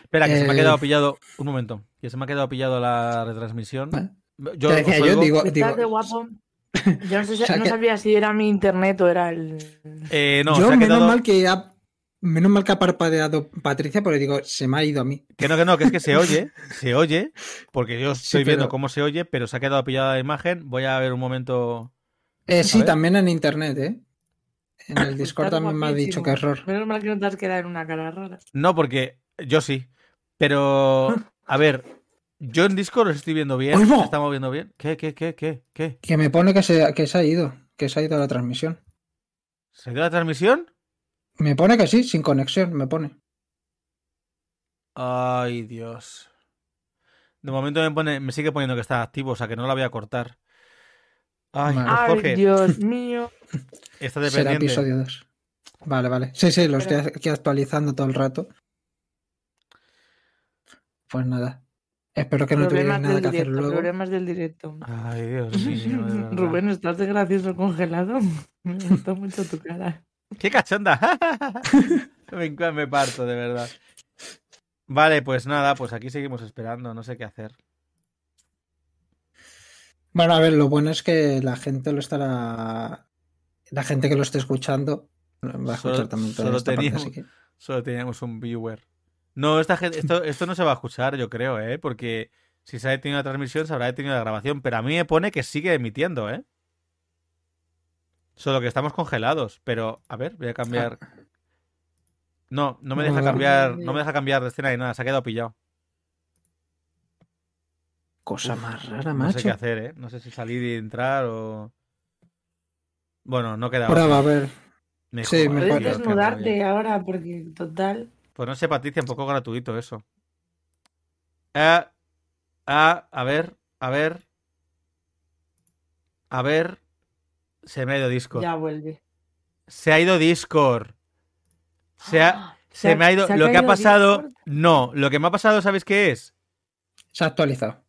Espera, que se me ha Eh, quedado pillado. Un momento. Que se me ha quedado pillado la retransmisión. Vale. Yo, Te decía yo, digo, Estás digo, de guapo. Yo no, sé si- O sea no que- sabía si era mi internet o era el. Eh, no, yo se ha menos quedado. mal que ha, menos mal que ha parpadeado Patricia, porque digo, se me ha ido a mí. Que no, que no, que es que se oye. Se oye. Porque yo estoy pero- viendo cómo se oye, pero se ha quedado pillada la imagen. Voy a ver un momento. Eh, sí, ver. también en internet, ¿eh? En el Discord también me ha dicho que error. Menos mal que no te has quedado en una cara rara. No, porque yo sí. Pero. A ver. Yo en Discord os estoy viendo bien. ¡Oigo! ¿Se está moviendo bien? ¿Qué, qué, qué, qué, qué? Que me pone que se, que se ha ido, que se ha ido la transmisión. ¿Se ha ido la transmisión? Me pone que sí, sin conexión, me pone. Ay, Dios. De momento me pone, me sigue poniendo que está activo, o sea que no la voy a cortar. Ay, Vale. pues Ay, Jorge, Dios mío. está Será episodio 2. Vale, vale. Sí, sí, lo estoy aquí actualizando todo el rato. Pues nada. Espero que no tuvierais Problemas nada del que hacer directo. luego. Problemas del directo. Ay, Dios mío, de. Rubén, ¿estás de gracioso congelado? Me gusta mucho tu cara. ¡Qué cachonda! me, me parto, de verdad. Vale, pues nada, pues aquí seguimos esperando, no sé qué hacer. Bueno, a ver, lo bueno es que la gente lo estará. La gente que lo esté escuchando va a escuchar también toda solo esta parte, teníamos- así que- Solo teníamos un viewer. No, esta gente, esto, esto no se va a escuchar, yo creo, ¿eh? Porque si se ha detenido la transmisión, se habrá detenido la grabación. Pero a mí me pone que sigue emitiendo, ¿eh? Solo que estamos congelados. Pero, a ver, voy a cambiar. No, no me deja cambiar, no me deja cambiar de escena ni nada, se ha quedado pillado. Cosa más rara, No sé qué macho. hacer, ¿eh? No sé si salir y entrar o. Bueno, no queda Prueba, a ver. Me Sí, me Puedes desnudarte ahora porque, total. Pues no sé, Patricia, un poco gratuito eso. Eh, ah, a ver, a ver. A ver. Se me ha ido Discord. Ya vuelve. Se ha ido Discord. Se, ha- se me ha ido. se ha lo que ha pasado. Discord. No, lo que me ha pasado, ¿sabéis qué es? Se ha actualizado.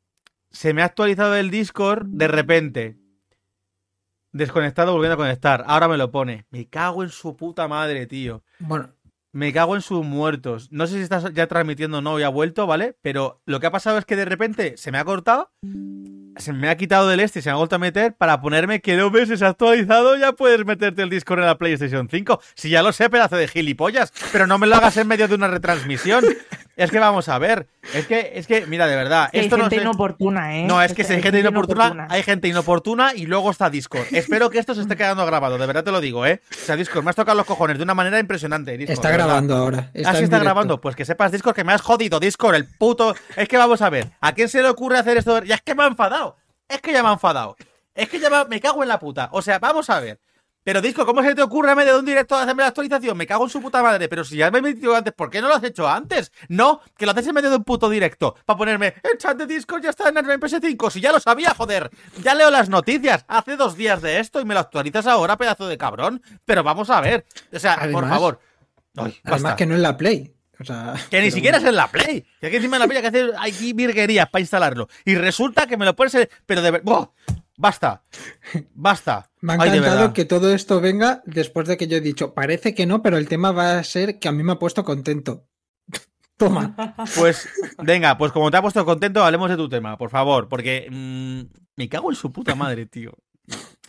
Se me ha actualizado el Discord de repente. Desconectado, volviendo a conectar. Ahora me lo pone. Me cago en su puta madre, tío. Bueno, Me cago en sus muertos. No sé si estás ya transmitiendo o no y ha vuelto, ¿vale? Pero lo que ha pasado es que de repente se me ha cortado, se me ha quitado del este y se me ha vuelto a meter para ponerme que no ves, actualizado, ya puedes meterte el Discord en la PlayStation 5. Si ya lo sé, pedazo de gilipollas, pero no me lo hagas en medio de una retransmisión. Es que vamos a ver. Es que, es que, mira, de verdad, hay esto no gente sé- inoportuna, ¿eh? no, es que si hay gente inoportuna, inoportuna. hay gente inoportuna y luego está Discord. Espero que esto se esté quedando grabado, de verdad te lo digo, ¿eh? O sea, Discord, me has tocado los cojones de una manera impresionante. Discord, está grabando ahora. Está ah, sí está directo. grabando. Pues que sepas, Discord, que me has jodido, Discord, el puto. Es que vamos a ver, ¿a quién se le ocurre hacer esto? Ya es que me ha enfadado. Es que ya me ha enfadado. Es que ya me, me cago en la puta. O sea, vamos a ver. Pero Disco, ¿cómo se te ocurre a medio de un directo hacerme la actualización? Me cago en su puta madre. Pero si ya me he metido antes, ¿por qué no lo has hecho antes? No, que lo haces en medio de un puto directo. Para ponerme, el chat de Discord ya está en el PS5. Si ya lo sabía, joder. Ya leo las noticias. Hace dos días de esto y me lo actualizas ahora, pedazo de cabrón. Pero vamos a ver. O sea, por favor. Ay, Además basta. que no en la Play. O sea, Que ni siquiera es en la Play. Que aquí encima en la Play hay que hacer aquí virguerías para instalarlo. Y resulta que me lo en- Pero de verdad. Basta. Basta. Me ha encantado que todo esto venga después de que yo he dicho, parece que no, pero el tema va a ser que a mí me ha puesto contento. Toma. Pues, venga, pues como te ha puesto contento, hablemos de tu tema, por favor, porque mm, me cago en su puta madre, tío.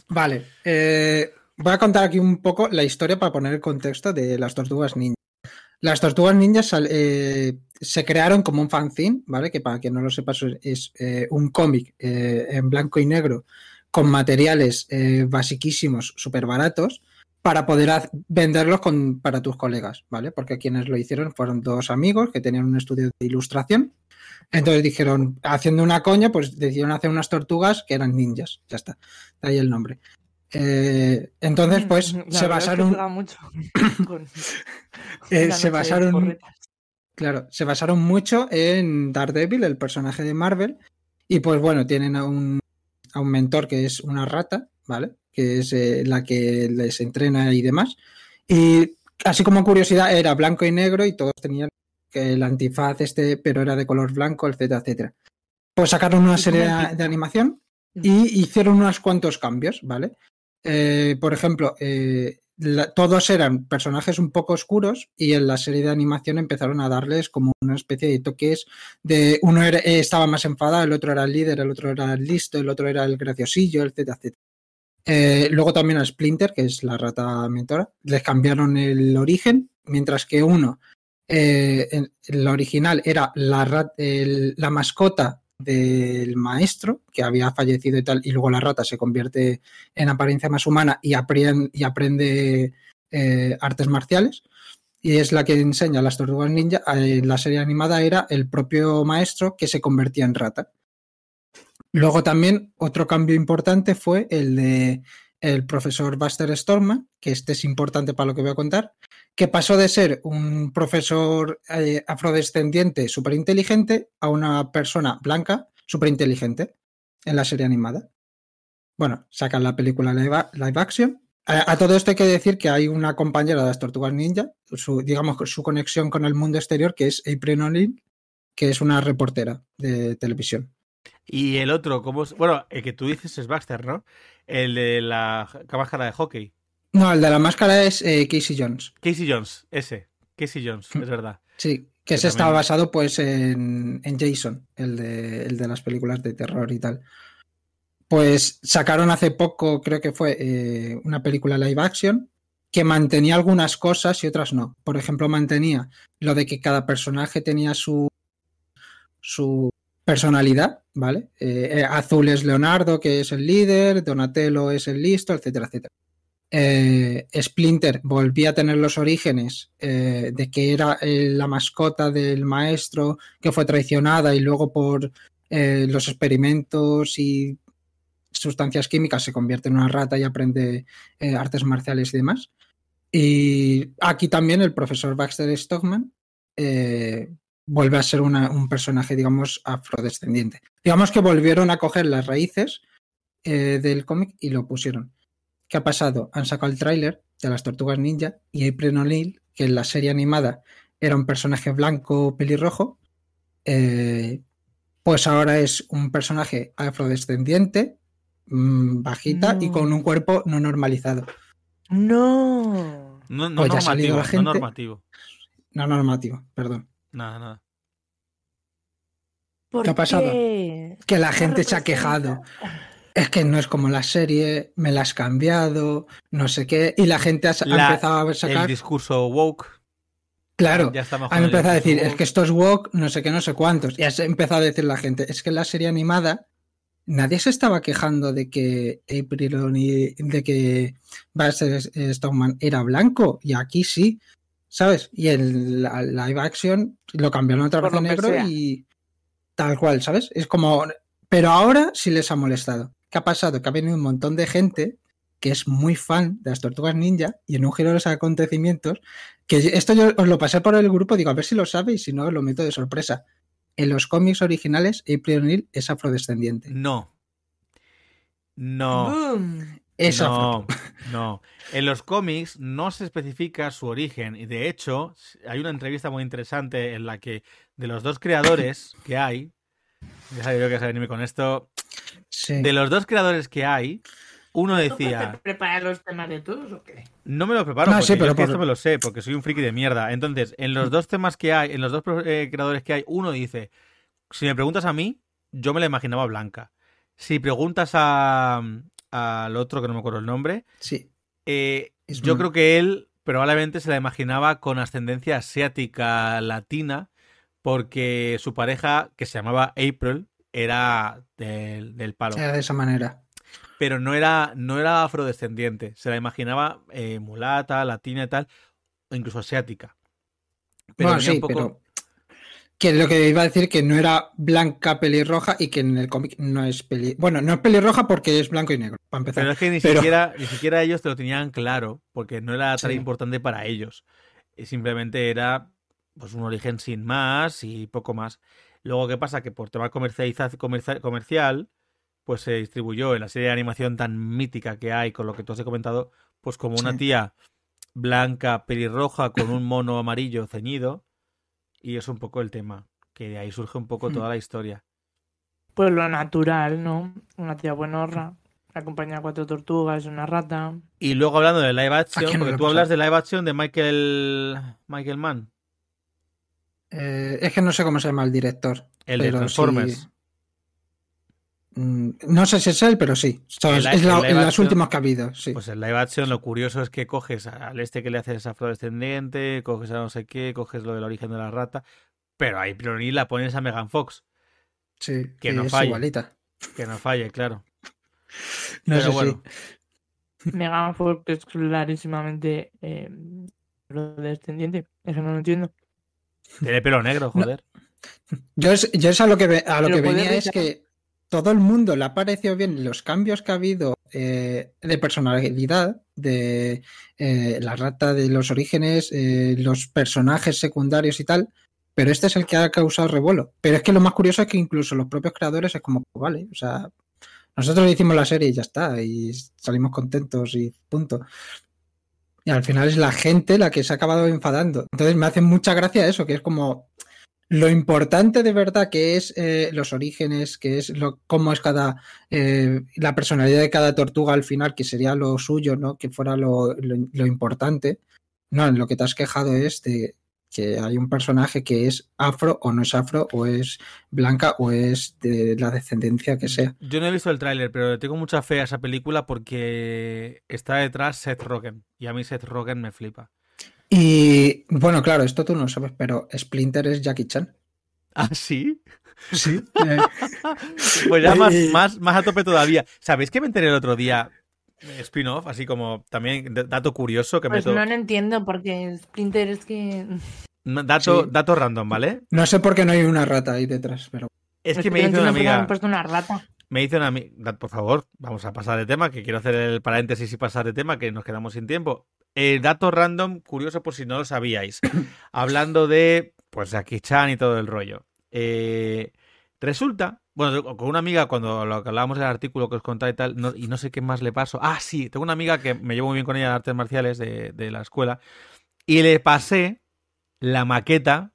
Vale. eh, voy a contar aquí un poco la historia para poner el contexto de las tortugas ninja. Las tortugas ninjas eh, se crearon como un fanzine, ¿vale? Que para quien no lo sepa es, eh, un cómic eh, en blanco y negro con materiales basiquísimos, súper baratos, para poder venderlos con, para tus colegas, ¿vale? Porque quienes lo hicieron fueron dos amigos que tenían un estudio de ilustración. Entonces dijeron, haciendo una coña, pues decidieron hacer unas tortugas que eran ninjas. Ya está, de ahí el nombre. Eh, entonces, pues La se basaron, juega mucho con- eh, se basaron, claro, se basaron mucho en Daredevil, el personaje de Marvel, y pues bueno, tienen a un, a un mentor que es una rata, ¿vale? Que es eh, la que les entrena y demás. Y así como curiosidad, era blanco y negro y todos tenían el antifaz este, pero era de color blanco, etcétera, etcétera. Pues sacaron una ¿Y serie de, de animación y hicieron unos cuantos cambios, ¿vale? Eh, por ejemplo, eh, la- todos eran personajes un poco oscuros y en la serie de animación empezaron a darles como una especie de toques de uno era- eh, estaba más enfadado, el otro era el líder, el otro era el listo, el otro era el graciosillo, etcétera, etcétera. Luego también a Splinter, que es la rata mentora, les cambiaron el origen, mientras que uno, en- el original era la, la mascota del maestro, que había fallecido y tal, y luego la rata se convierte en apariencia más humana y, aprende eh, artes marciales. Y es la que enseña a las tortugas ninja. En la serie animada era el propio maestro que se convertía en rata. Luego también otro cambio importante fue el de el profesor Buster Storman, que este es importante para lo que voy a contar, que pasó de ser un profesor eh, afrodescendiente súper inteligente a una persona blanca súper inteligente en la serie animada. Bueno, sacan la película live, action. A, a todo esto hay que decir que hay una compañera de las Tortugas Ninja, su, digamos su conexión con el mundo exterior, que es April O'Neil, que es una reportera de televisión. Y el otro, ¿cómo es? Bueno, el que tú dices es Baxter, ¿no? El de la máscara de hockey. No, el de la máscara es eh, Casey Jones. Casey Jones, ese. Casey Jones, Mm. es verdad. Sí, Que que ese estaba también- basado pues en, en Jason, el de, el de las películas de terror y tal. Pues sacaron hace poco, creo que fue, eh, una película live action que mantenía algunas cosas y otras no. Por ejemplo, mantenía lo de que cada personaje tenía su, su personalidad, ¿vale? Eh, eh, Azul es Leonardo, que es el líder, Donatello es el listo, etcétera, etcétera. Eh, Splinter volvía a tener los orígenes de que era la mascota del maestro que fue traicionada y luego por los experimentos y sustancias químicas se convierte en una rata y aprende artes marciales y demás. Y aquí también el profesor Baxter Stockman vuelve a ser una- un personaje, digamos, afrodescendiente. Digamos que volvieron a coger las raíces eh, del cómic y lo pusieron. ¿Qué ha pasado? Han sacado el tráiler de las Tortugas Ninja y April O'Neil, que en la serie animada era un personaje blanco pelirrojo, eh, pues ahora es un personaje afrodescendiente, mm, bajita y con un cuerpo no normalizado. No. No, no Pues ya ha salido normativo, la no normativo. No normativo, perdón. Nada, nada. ¿Por ¿Qué ha pasado? qué? Que la gente se ha quejado. Es que no es como la serie, me la has cambiado, no sé qué. Y la gente ha, La- empezado a El sacar. discurso woke. Claro, Ya está han el empezado a decir, es que esto es woke, no sé qué, no sé cuántos. Y ha empezado a decir la gente, es que en la serie animada nadie se estaba quejando de que April de que Buster Stoneman era blanco, y aquí sí, ¿sabes? Y en la live action lo cambiaron otra vez a negro sea. y tal cual, ¿sabes? Es como, pero ahora sí les ha molestado. ¿Qué ha pasado? Que ha venido un montón de gente que es muy fan de las tortugas ninja y en un giro de los acontecimientos, que esto yo os lo pasé por el grupo, digo, a ver si lo sabéis, si no os lo meto de sorpresa. En los cómics originales, April O'Neil es afrodescendiente. No. No. Boom. Es afro. No, no. En los cómics no se especifica su origen y de hecho hay una entrevista muy interesante en la que de los dos creadores que hay, ya sabía yo que se venirme con esto, Sí. de los dos creadores que hay, uno ¿Tú decía... te preparas los temas de todos o qué? No me lo preparo, No, porque sí, yo pero por- esto me lo sé, porque soy un friki de mierda. Entonces, en los dos temas que hay, en los dos eh, creadores que hay, uno dice, si me preguntas a mí, yo me la imaginaba blanca. Si preguntas a al otro, que no me acuerdo el nombre, Sí. eh, yo creo que él probablemente se la imaginaba con ascendencia asiática latina, porque su pareja, que se llamaba April, era del, del palo Era de esa manera. pero no era, no era afrodescendiente. Se la imaginaba eh, mulata, latina y tal, o incluso asiática. Pero bueno, sí, un poco- pero. Que lo que iba a decir que no era blanca pelirroja y que en el cómic no es peli. Bueno, no es pelirroja porque es blanco y negro, para empezar. Pero es que ni Pero- siquiera, ni siquiera ellos te lo tenían claro, porque no era tan Sí. importante para ellos. Y simplemente era pues un origen sin más y poco más. Luego, ¿qué pasa? Que por tema comercial, pues se distribuyó en la serie de animación tan mítica que hay, con lo que tú has comentado, pues como una Sí. tía blanca, pelirroja, con un mono amarillo ceñido. Y es un poco el tema, que de ahí surge un poco Hmm. toda la historia. Pues lo natural, ¿no? Una tía buenorra, acompaña a cuatro tortugas, una rata. Y luego hablando de live action, porque tú hablas de live action de Michael Michael Mann, Eh, es que no sé cómo se llama el director. el de Transformers. sí- No sé si es él, pero sí. Es la- las últimas que ha habido. Sí. Pues en live action lo curioso es que coges al este que le haces afrodescendiente, coges a no sé qué, coges lo del origen de la rata, pero ahí O'Neill la pones a Megan Fox, sí, que no es falle. igualita. que no falle, claro. No pero sé bueno, Megan Fox es clarísimamente eh, descendiente. Eso no lo entiendo. tiene pelo negro, joder. Yo es, yo es a lo que, ve- a lo Pero que venía es que todo el mundo le ha parecido bien los cambios que ha habido eh, de personalidad, de eh, la rata de los orígenes, eh, los personajes secundarios y tal, pero este es el que ha causado revuelo. Pero es que lo más curioso es que incluso los propios creadores es como, vale, o sea, nosotros hicimos la serie y ya está, y salimos contentos y punto. Y al final es la gente la que se ha acabado enfadando. Entonces me hace mucha gracia eso, que es como lo importante de verdad que es eh, los orígenes, que es lo, cómo es cada eh, la personalidad de cada tortuga al final, que sería lo suyo, ¿no? Que fuera lo, lo, importante. No, en lo que te has quejado es de que hay un personaje que es afro o no es afro, o es blanca o es de la descendencia que sea. Yo no he visto el tráiler, pero tengo mucha fe a esa película porque está detrás Seth Rogen y a mí Seth Rogen me flipa. Y bueno, claro, esto tú no sabes, pero Splinter es Jackie Chan. ¿Ah, sí? Sí. Pues ya más, Eh, más, más a tope todavía. ¿Sabéis que me enteré el otro día? eh, Spin-off, así como también dato curioso que Pues meto. no lo entiendo porque Splinter es que... No, Dato, Sí. dato random, ¿vale? no sé por qué no hay una rata ahí detrás, pero Es que me no dice una amiga. han puesto una rata. Me dice una amiga. Por favor, vamos a pasar de tema, que quiero hacer el paréntesis y pasar de tema, que nos quedamos sin tiempo. Eh, dato random, curioso por si no lo sabíais. Hablando de, pues, Jackie Chan y todo el rollo. Eh, resulta, bueno, con una amiga, cuando lo que hablábamos del artículo que os contaba y tal, no- y no sé qué más le pasó. Ah, sí, tengo una amiga que me llevo muy bien con ella de artes marciales de, de la escuela, y le pasé la maqueta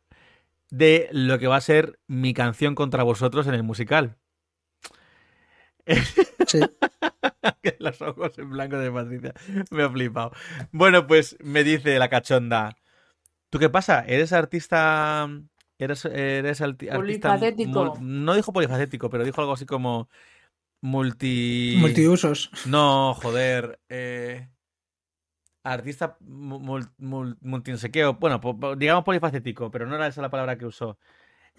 de lo que va a ser mi canción contra vosotros en el musical. Sí. que los ojos en blanco de Patricia. Me ha flipado. Bueno, pues me dice la cachonda. ¿Tú qué pasa? ¿Eres artista. Eres, artista. Polifacético. no dijo polifacético, pero dijo algo así como. Multi. Multiusos. No, joder. eh, artista mu- mul, mul- multi no sé qué, o- Bueno, po- digamos polifacético, pero no era esa la palabra que usó.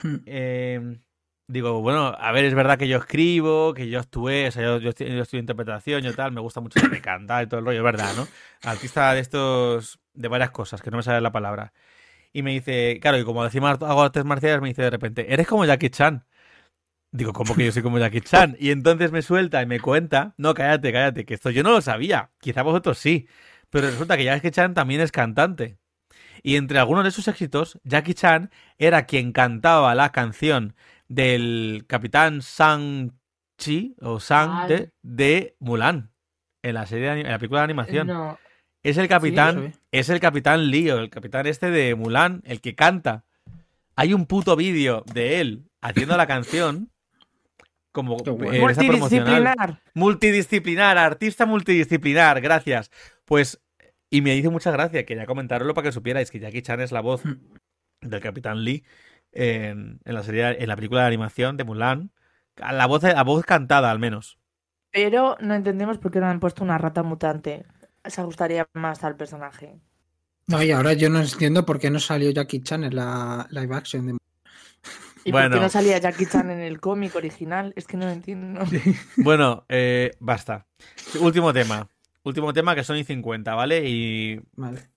Hmm. Eh, digo, bueno, a ver, es verdad que yo escribo, que yo actué, o sea, yo, yo, yo interpretación y tal, me gusta mucho cantar y todo el rollo, es verdad, ¿no? Artista de estos, de varias cosas, que no me sale la palabra. Y me dice, claro, y como decimos hago artes marciales, me dice de repente, eres como Jackie Chan. Digo, ¿cómo que yo soy como Jackie Chan? Y entonces me suelta y me cuenta, no, cállate, cállate, que esto yo no lo sabía, quizá vosotros sí, pero resulta que Jackie Chan también es cantante. Y entre algunos de sus éxitos, Jackie Chan era quien cantaba la canción del capitán Sang-Chi o Sang de, de Mulan en la serie de en la película de animación. No, Es el capitán, Sí, es el capitán Leo, el capitán este de Mulan, el que canta. Hay un puto vídeo de él haciendo la canción como bueno. eh. Multidisciplinar, artista multidisciplinar, gracias. Pues, y me hizo mucha gracia, quería comentarlo para que supierais que Jackie Chan es la voz Mm. del Capitán Lee en, en la serie, en la película de animación de Mulan. La voz, la voz cantada, al menos. Pero no entendemos por qué no han puesto una rata mutante. Se ajustaría más al personaje. No, y ahora yo no entiendo por qué no salió Jackie Chan en la live action de ¿Y Bueno. por qué no salía Jackie Chan en el cómic original? Es que no lo entiendo. Bueno, eh, basta. Último tema. Último tema que son y 50, ¿vale? Y Vale.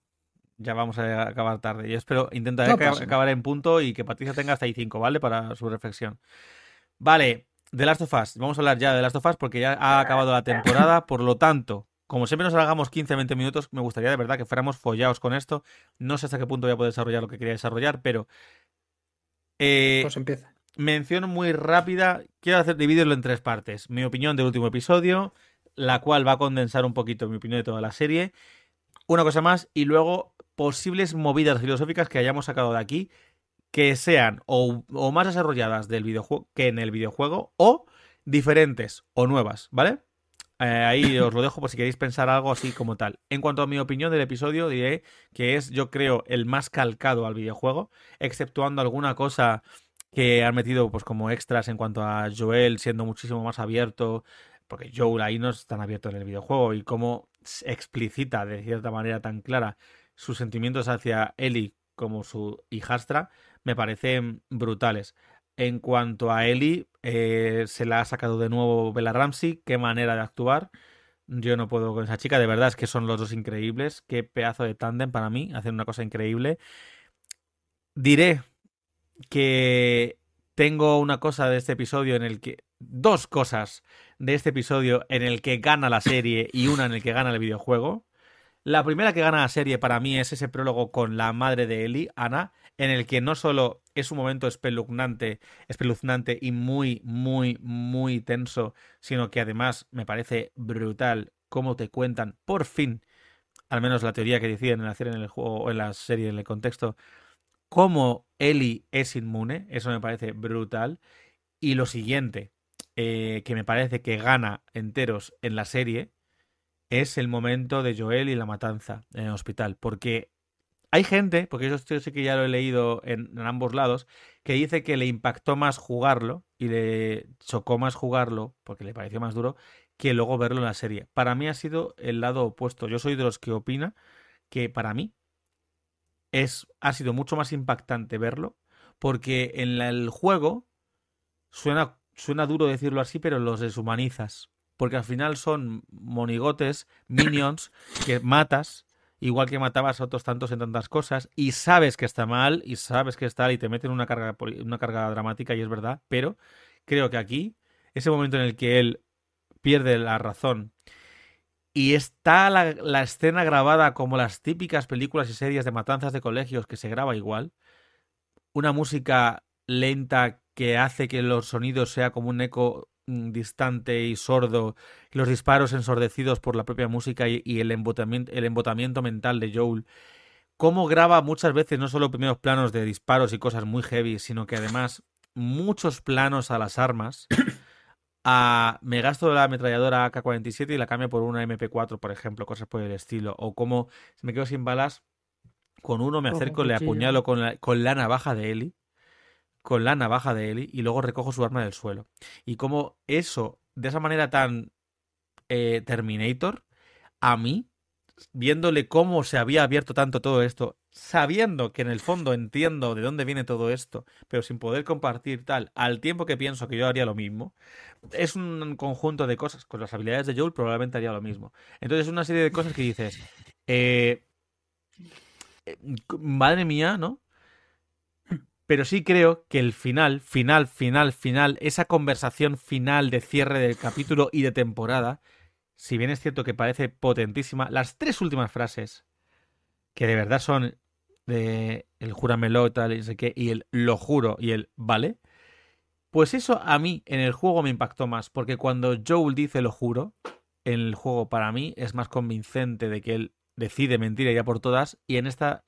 Ya vamos a acabar tarde. Yo espero, intentaré No nada. acabar en punto y que Patricia tenga hasta ahí 5, ¿vale? Para su reflexión. Vale, The Last of Us. Vamos a hablar ya de The Last of Us porque ya ha acabado la temporada. Por lo tanto, como siempre nos hagamos 15-20 minutos, me gustaría de verdad que fuéramos follados con esto. No sé hasta qué punto voy a poder desarrollar lo que quería desarrollar, pero. eh, Pues empieza. mención muy rápida. Quiero hacer dividirlo en tres partes. Mi opinión del último episodio, la cual va a condensar un poquito mi opinión de toda la serie. Una cosa más, y luego posibles movidas filosóficas que hayamos sacado de aquí, que sean o, más desarrolladas del videojuego que en el videojuego, o diferentes o nuevas, ¿vale? Eh, ahí os lo dejo por si queréis pensar algo así como tal. En cuanto a mi opinión del episodio, diré que es, yo creo, el más calcado al videojuego, exceptuando alguna cosa que han metido pues como extras en cuanto a Joel siendo muchísimo más abierto, porque Joel ahí no es tan abierto en el videojuego y cómo explicita de cierta manera tan clara sus sentimientos hacia Ellie como su hijastra, me parecen brutales. En cuanto a Ellie, eh, se la ha sacado de nuevo Bella Ramsey, qué manera de actuar. Yo no puedo con esa chica, de verdad es que son los dos increíbles, qué pedazo de tándem para mí, hacen una cosa increíble. Diré que tengo una cosa de este episodio en el que. Dos cosas de este episodio en el que gana la serie y una en el que gana el videojuego. La primera que gana la serie para mí es ese prólogo con la madre de Ellie, Ana, en el que no solo es un momento espeluznante, espeluznante y muy, muy, muy tenso, sino que además me parece brutal cómo te cuentan, por fin, al menos la teoría que deciden hacer en el juego o en la serie, en el contexto, cómo Ellie es inmune, eso me parece brutal. Y lo siguiente, eh, que me parece que gana enteros en la serie, es el momento de Joel y la matanza en el hospital. Porque hay gente, porque yo sí que ya lo he leído en, ambos lados, que dice que le impactó más jugarlo y le chocó más jugarlo, porque le pareció más duro, que luego verlo en la serie. Para mí ha sido el lado opuesto. Yo soy de los que opina que para mí es, ha sido mucho más impactante verlo, porque en el juego suena, suena duro decirlo así, pero los deshumanizas. Porque al final son monigotes, minions, que matas, igual que matabas a otros tantos en tantas cosas, y sabes que está mal, y sabes que está, y te meten una carga, una carga dramática, y es verdad, pero creo que aquí, ese momento en el que él pierde la razón y está la, la escena grabada como las típicas películas y series de matanzas de colegios que se graba igual. Una música lenta que hace que los sonidos sea como un eco distante y sordo, los disparos ensordecidos por la propia música y, y el, embotamiento, el embotamiento mental de Joel. Cómo graba muchas veces no solo primeros planos de disparos y cosas muy heavy, sino que además muchos planos a las armas. A, me gasto la ametralladora AK-47 y la cambio por una MP4, por ejemplo, cosas por el estilo. O como si me quedo sin balas, con uno me acerco, le apuñalo con la, con la navaja de Eli, con la navaja de Eli, y luego recojo su arma del suelo. Y como eso, de esa manera tan eh, Terminator, a mí, viéndole cómo se había abierto tanto todo esto, sabiendo que en el fondo entiendo de dónde viene todo esto, pero sin poder compartir tal, al tiempo que pienso que yo haría lo mismo, es un conjunto de cosas. Con las habilidades de Joel probablemente haría lo mismo. Entonces es una serie de cosas que dices, eh, eh, madre mía, ¿no? Pero sí creo que el final, final, final, final, esa conversación final de cierre del capítulo y de temporada, si bien es cierto que parece potentísima, las tres últimas frases, que de verdad son de el júramelo tal, y sé qué, y el lo juro y el vale, pues eso a mí en el juego me impactó más, porque cuando Joel dice lo juro, en el juego para mí es más convincente de que él decide mentir ya por todas, y en esta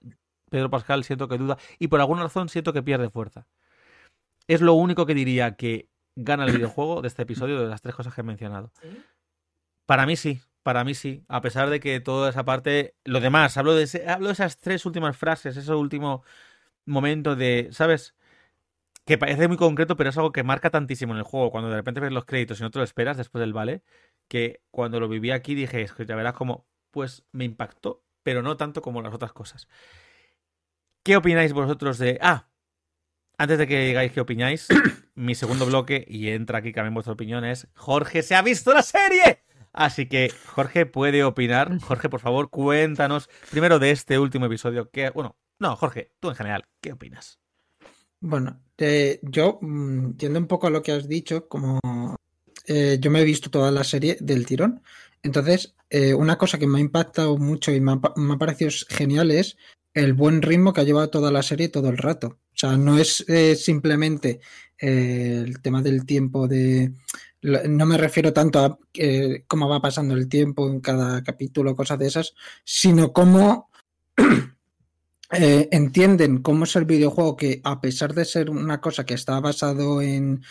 Pedro Pascal siento que duda, y por alguna razón siento que pierde fuerza. Es lo único que diría que gana el videojuego de este episodio de las tres cosas que he mencionado. Para mí sí, para mí sí. A pesar de que toda esa parte. Lo demás, hablo de, ese- hablo de esas tres últimas frases, ese último momento de. ¿Sabes? Que parece muy concreto, pero es algo que marca tantísimo en el juego. Cuando de repente ves los créditos y no te lo esperas después del vale. Que cuando lo viví aquí dije, es que ya verás como. Pues me impactó, pero no tanto como las otras cosas. ¿Qué opináis vosotros de. Ah, antes de que digáis qué opináis, mi segundo bloque, y entra aquí también vuestra opinión, es Jorge se ha visto la serie. Así que Jorge puede opinar. Jorge, por favor, cuéntanos primero de este último episodio. Que, bueno, no, Jorge, tú en general, ¿qué opinas? Bueno, eh, yo mm, yendo un poco a lo que has dicho, como eh, yo me he visto toda la serie del tirón, entonces eh, una cosa que me ha impactado mucho y me ha, pa- me ha parecido genial es el buen ritmo que ha llevado toda la serie todo el rato. O sea, no es eh, simplemente eh, el tema del tiempo de... No me refiero tanto a eh, cómo va pasando el tiempo en cada capítulo, cosas de esas, sino cómo entienden cómo es el videojuego que a pesar de ser una cosa que está basado en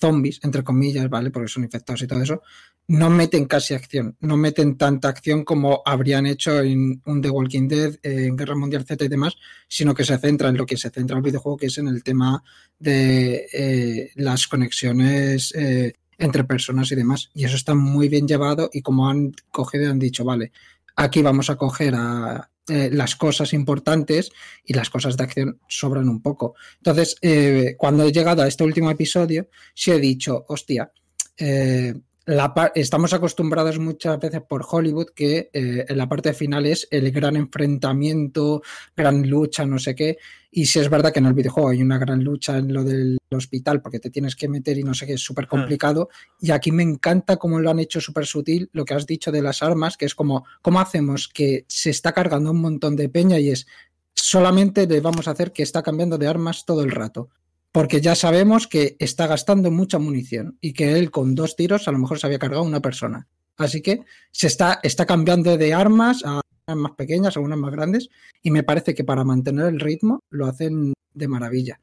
zombies, entre comillas, ¿vale? Porque son infectados y todo eso, no meten casi acción, no meten tanta acción como habrían hecho en un The Walking Dead, en Guerra Mundial Z y demás, sino que se centra en lo que se centra el videojuego, que es en el tema de eh, las conexiones eh, entre personas y demás. Y eso está muy bien llevado y como han cogido y han dicho, vale, aquí vamos a coger a eh, las cosas importantes y las cosas de acción sobran un poco. Entonces, eh, cuando he llegado a este último episodio, sí he dicho, hostia, eh, la estamos acostumbrados muchas veces por Hollywood que eh, en la parte final es el gran enfrentamiento, gran lucha, no sé qué. Y si es verdad que en el videojuego hay una gran lucha en lo del hospital porque te tienes que meter y no sé qué, es súper complicado. Y aquí me encanta cómo lo han hecho súper sutil, lo que has dicho de las armas, que es como, ¿cómo hacemos que se está cargando un montón de peña y es solamente le vamos a hacer que está cambiando de armas todo el rato? Porque ya sabemos que está gastando mucha munición y que él con dos tiros a lo mejor se había cargado una persona. Así que se está, está cambiando de armas a unas más pequeñas, a unas más grandes, y me parece que para mantener el ritmo lo hacen de maravilla.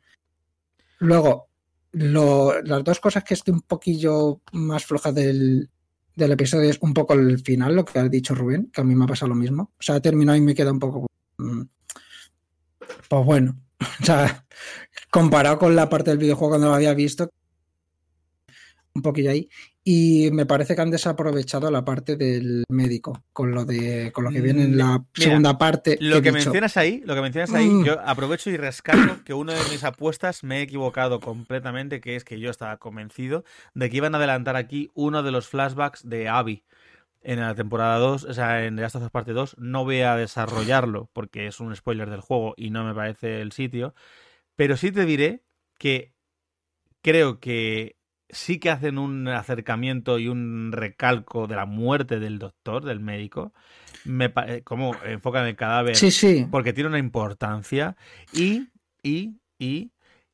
Luego, las dos cosas que estoy un poquillo más floja del, del episodio es un poco el final, lo que has dicho Rubén, que a mí me ha pasado lo mismo. O sea, ha terminado y me queda un poco... mm, Pues bueno, o sea, comparado con la parte del videojuego cuando lo había visto, un poquillo ahí. Y me parece que han desaprovechado la parte del médico, con lo de con lo que viene en la Mira, segunda parte. Lo que mencionas ahí, lo que mencionas ahí, Mm. yo aprovecho y rescato que una de mis apuestas me he equivocado completamente, que es que yo estaba convencido de que iban a adelantar aquí uno de los flashbacks de Abby en la temporada 2, o sea, en The Last of Us parte 2. No voy a desarrollarlo porque es un spoiler del juego y no me parece el sitio, pero sí te diré que creo que sí que hacen un acercamiento y un recalco de la muerte del doctor, del médico. Me eh, como enfocan el cadáver Sí, sí. porque tiene una importancia y, y, y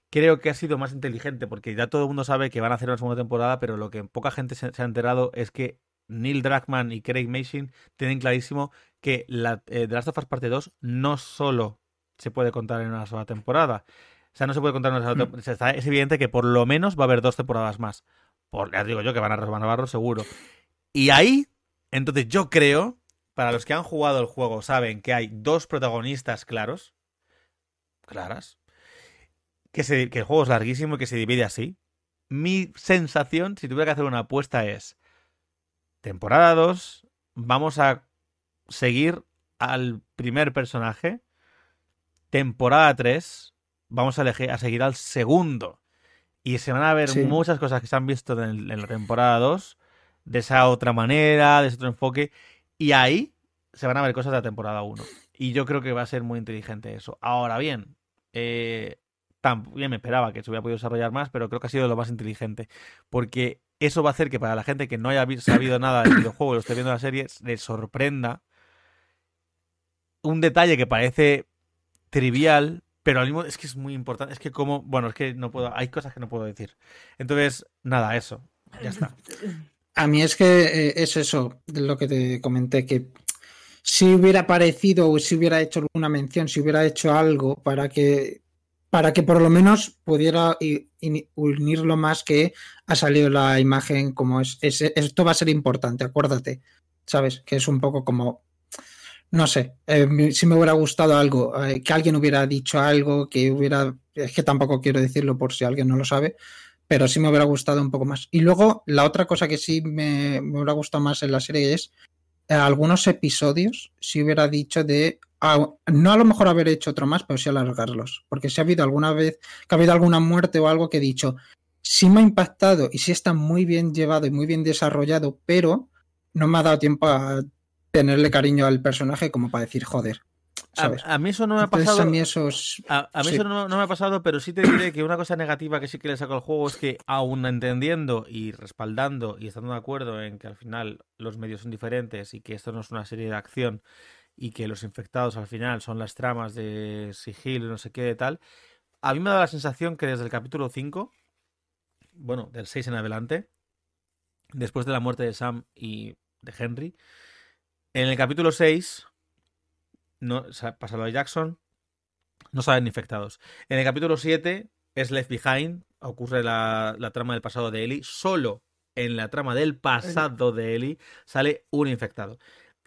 creo que ha sido más inteligente porque ya todo el mundo sabe que van a hacer una segunda temporada, pero lo que poca gente se, se ha enterado es que Neil Druckmann y Craig Mason tienen clarísimo que la, eh, The Last of Us Parte 2 no solo se puede contar en una sola temporada. O sea, no se puede contar en una sola Mm. temporada. Es evidente que por lo menos va a haber dos temporadas más. Por, ya digo yo que van a renovarlo seguro. Y ahí, entonces yo creo, para los que han jugado el juego, saben que hay dos protagonistas claros. Claras. Que, se, que el juego es larguísimo y que se divide así. Mi sensación, si tuviera que hacer una apuesta, es. Temporada 2. Vamos a seguir al primer personaje. Temporada 3. Vamos a, elegir, a seguir al segundo. Y se van a ver Sí. muchas cosas que se han visto en, en la temporada 2. De esa otra manera, de ese otro enfoque. Y ahí se van a ver cosas de la temporada 1. Y yo creo que va a ser muy inteligente eso. Ahora bien, eh, también me esperaba que se hubiera podido desarrollar más, pero creo que ha sido lo más inteligente. Porque eso va a hacer que para la gente que no haya sabido nada del videojuego y lo esté viendo en la serie, les sorprenda un detalle que parece trivial, pero al mismo es que es muy importante. Es que como, bueno, es que no puedo, hay cosas que no puedo decir. Entonces, nada, eso. Ya está. A mí es que eh, es eso, lo que te comenté, que si hubiera aparecido o si hubiera hecho alguna mención, si hubiera hecho algo para que para que por lo menos pudiera unirlo más que ha salido la imagen como es- esto va a ser importante, acuérdate, ¿sabes? Que es un poco como, no sé, eh, si me hubiera gustado algo, eh, que alguien hubiera dicho algo, que hubiera, es que tampoco quiero decirlo por si alguien no lo sabe, pero sí me hubiera gustado un poco más. Y luego la otra cosa que sí me, me hubiera gustado más en la serie es eh, algunos episodios, si hubiera dicho de, ah, no a lo mejor haber hecho otro más, pero sí alargarlos. Porque si ha habido alguna vez que ha habido alguna muerte o algo que he dicho, sí me ha impactado y sí está muy bien llevado y muy bien desarrollado, pero no me ha dado tiempo a tenerle cariño al personaje como para decir, joder, A, ¿sabes? a mí eso no me ha Entonces, pasado. a mí eso es- A, a mí Sí. eso no, no me ha pasado, pero sí te diré que una cosa negativa que sí que le saco al juego es que, aún entendiendo y respaldando y estando de acuerdo en que al final los medios son diferentes y que esto no es una serie de acción y que los infectados al final son las tramas de sigilo y no sé qué de tal, a mí me da la sensación que desde el capítulo 5, bueno, del 6 en adelante, después de la muerte de Sam y de Henry, en el capítulo 6 no, pasa lo de Jackson, no salen infectados. En el capítulo 7 es Left Behind, ocurre la, la trama del pasado de Ellie. Solo en la trama del pasado de Ellie sale un infectado.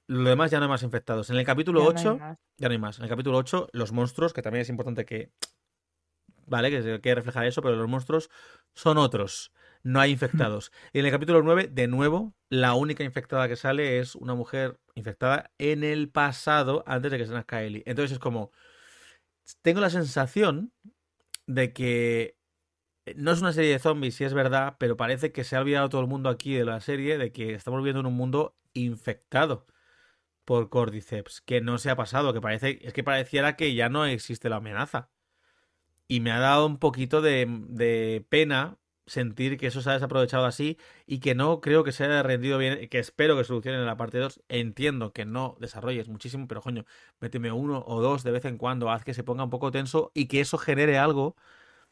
Lo demás ya no hay más infectados. En el capítulo Ya no hay 8 más. ya no hay más. En el capítulo 8, los monstruos, que también es importante que. Vale, que se reflejar eso, pero los monstruos son otros. No hay infectados. Y en el capítulo 9, de nuevo, la única infectada que sale es una mujer infectada en el pasado, antes de que se nazca Ellie. Entonces es como. Tengo la sensación de que. No es una serie de zombies, si es verdad, pero parece que se ha olvidado todo el mundo aquí de la serie de que estamos viviendo en un mundo infectado por Cordyceps, que no se ha pasado, que parece, es que pareciera que ya no existe la amenaza. Y me ha dado un poquito de, de pena sentir que eso se ha desaprovechado así y que no creo que se haya rendido bien, que espero que solucionen en la parte 2. Entiendo que no desarrolles muchísimo, pero coño, méteme uno o dos de vez en cuando, haz que se ponga un poco tenso y que eso genere algo,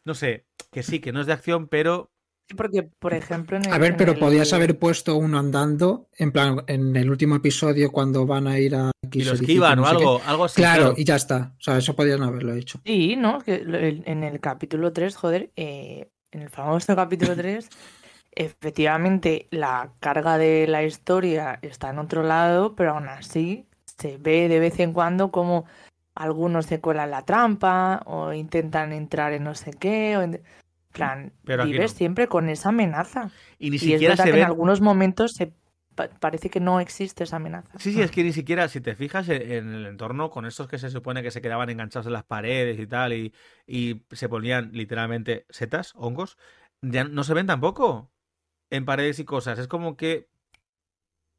no sé, que sí, que no es de acción, pero Sí, porque, por ejemplo, en el, A ver, en pero el- podías haber puesto uno andando, en plan, en el último episodio cuando van a ir a... y lo esquivan o no sé qué. algo, algo así. Claro, y ya está. O sea, eso podían haberlo hecho. Sí, ¿no? Que en el capítulo 3, joder, eh, en el famoso capítulo 3, efectivamente la carga de la historia está en otro lado, pero aún así se ve de vez en cuando como algunos se cuelan la trampa o intentan entrar en no sé qué. O en plan, Pero vives no. siempre con esa amenaza. Y ni Y es siquiera verdad se que en algunos momentos se pa- parece que no existe esa amenaza. Sí, sí, es que ni siquiera, si te fijas en, en el entorno, con estos que se supone que se quedaban enganchados en las paredes y tal, y, y se ponían literalmente setas, hongos, ya no se ven tampoco en paredes y cosas. Es como que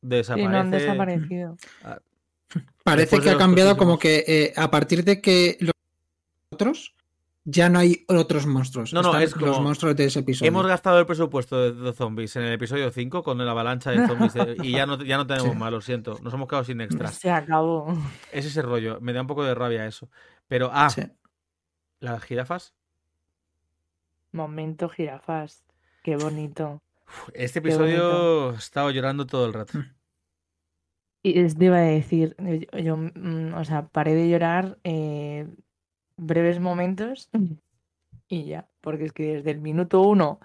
Sí, no han desaparece. desaparecido. Parece Después de que ha cambiado como que eh, a partir de que los otros ya no hay otros monstruos. No, no, Están es como- los monstruos de ese episodio. Hemos gastado el presupuesto de, de zombies en el episodio 5 con la avalancha de zombies de- y ya no, ya no tenemos Sí. más, lo siento. Nos hemos quedado sin extra. Se acabó. Es ese rollo. Me da un poco de rabia eso. Pero, ah, Sí. las jirafas. Momento jirafas. Qué bonito. Uf, Este episodio he estado llorando todo el rato. Y es te iba a decir, yo, yo, mm, o sea, paré de llorar eh, breves momentos y ya, porque es que desde el minuto uno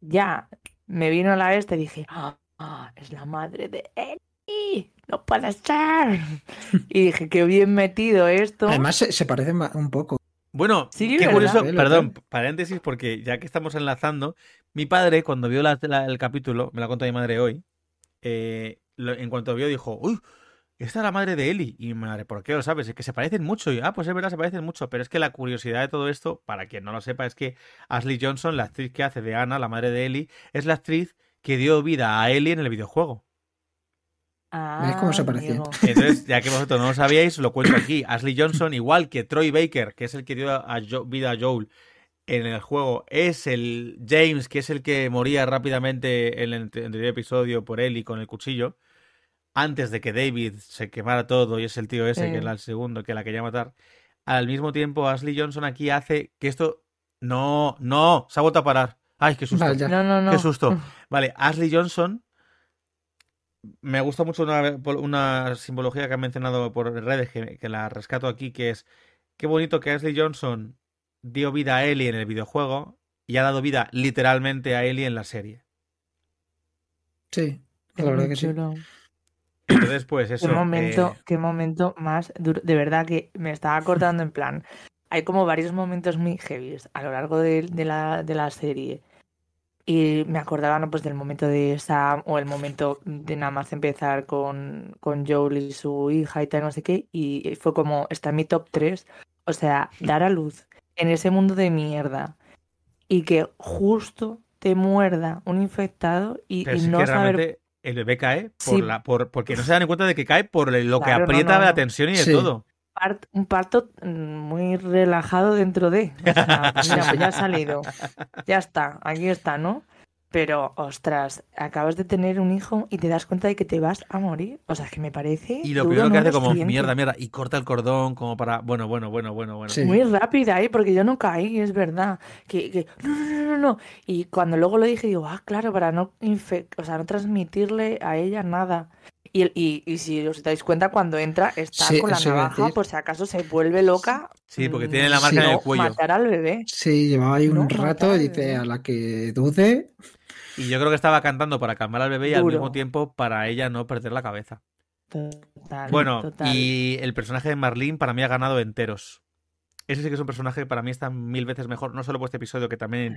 ya me vino la este y dije, ah, ah, es la madre de Ellie, no puede ser. Y dije, qué bien metido esto. Además, se, ma- un poco. Bueno, Sí, qué curioso, perdón, paréntesis, porque ya que estamos enlazando, mi padre, cuando vio la- la- el capítulo, me lo ha contado mi madre hoy, eh, lo- en cuanto vio, dijo, uy, esta es la madre de Ellie. Y madre, ¿por qué lo sabes? Es que se parecen mucho. Y, ah, pues es verdad, se parecen mucho. Pero es que la curiosidad de todo esto, para quien no lo sepa, es que Ashley Johnson, la actriz que hace de Anna, la madre de Ellie, es la actriz que dio vida a Ellie en el videojuego. ¿Ves cómo se Ah, parecían? Entonces, ya que vosotros no lo sabíais, lo cuento aquí. Ashley Johnson, igual que Troy Baker, que es el que dio a Jo- vida a Joel en el juego, es el James, que es el que moría rápidamente en el ante- anterior episodio por él y con el cuchillo, antes de que David se quemara todo y es el tío ese Sí. que era el segundo que la quería matar. Al mismo tiempo, Ashley Johnson aquí hace que esto... No, no, se ha vuelto a parar. Ay, qué susto. Vaya. No, no, no. Qué susto. Vale, Ashley Johnson. Me gusta mucho una, una simbología que han mencionado por redes que, que la rescato aquí, que es qué bonito que Ashley Johnson dio vida a Ellie en el videojuego y ha dado vida literalmente a Ellie en la serie. Sí, Es la verdad que sí. Entonces, pues eso. Qué momento, eh, qué momento más duro. De verdad que me estaba acordando en plan. Hay como varios momentos muy heavy a lo largo de, de la, de la serie. Y me acordaba ¿no? pues del momento de Sam o el momento de nada más empezar con, con Joel y su hija y tal, no sé qué. Y fue como, está en mi top 3. O sea, dar a luz en ese mundo de mierda y que justo te muerda un infectado y, no saber el bebé cae por Sí. la, por, porque no se dan cuenta de que cae por lo que Claro, aprieta no, la tensión y de Sí. todo. part- un parto mm, muy relajado dentro de. O sea, mira, pues ya ha salido. Ya está, aquí está, ¿no? Pero, ostras, acabas de tener un hijo y te das cuenta de que te vas a morir. O sea, que me parece. Y lo duro, primero que hace como siguiente. mierda, mierda, y corta el cordón como para. Bueno, bueno, bueno, bueno, bueno. Sí. Muy rápida ahí, porque yo no caí, es verdad. Que, que, no, no, no, no, no. Y cuando luego lo dije, digo, ah, claro, para no, infe- o sea, no transmitirle a ella nada. Y, el- y, y si os dais cuenta, cuando entra, está Sí, con la navaja, por si acaso se vuelve loca. Sí, porque tiene la marca Sí. en el cuello. matar al bebé. Sí, llevaba ahí un No, rato y dice a la que dude. Y yo creo que estaba cantando para calmar al bebé y al mismo tiempo para ella no perder la cabeza. Total, Bueno, total. y el personaje de Marlene para mí ha ganado enteros. Ese sí que es un personaje que para mí está mil veces mejor, no solo por este episodio que también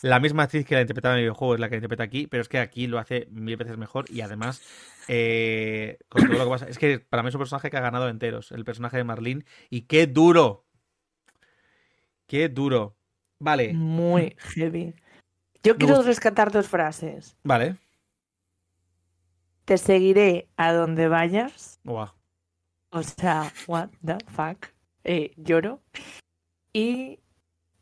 La misma actriz que la interpretaba en el videojuego es la que la interpreta aquí, pero es que aquí lo hace mil veces mejor y además, eh, con todo lo que pasa, es que para mí es un personaje que ha ganado enteros, el personaje de Marlene, y qué duro. Qué duro. Vale, Muy heavy. Yo quiero rescatar dos frases. vale. Te seguiré a donde vayas. O sea, what the fuck. Eh, lloro. Y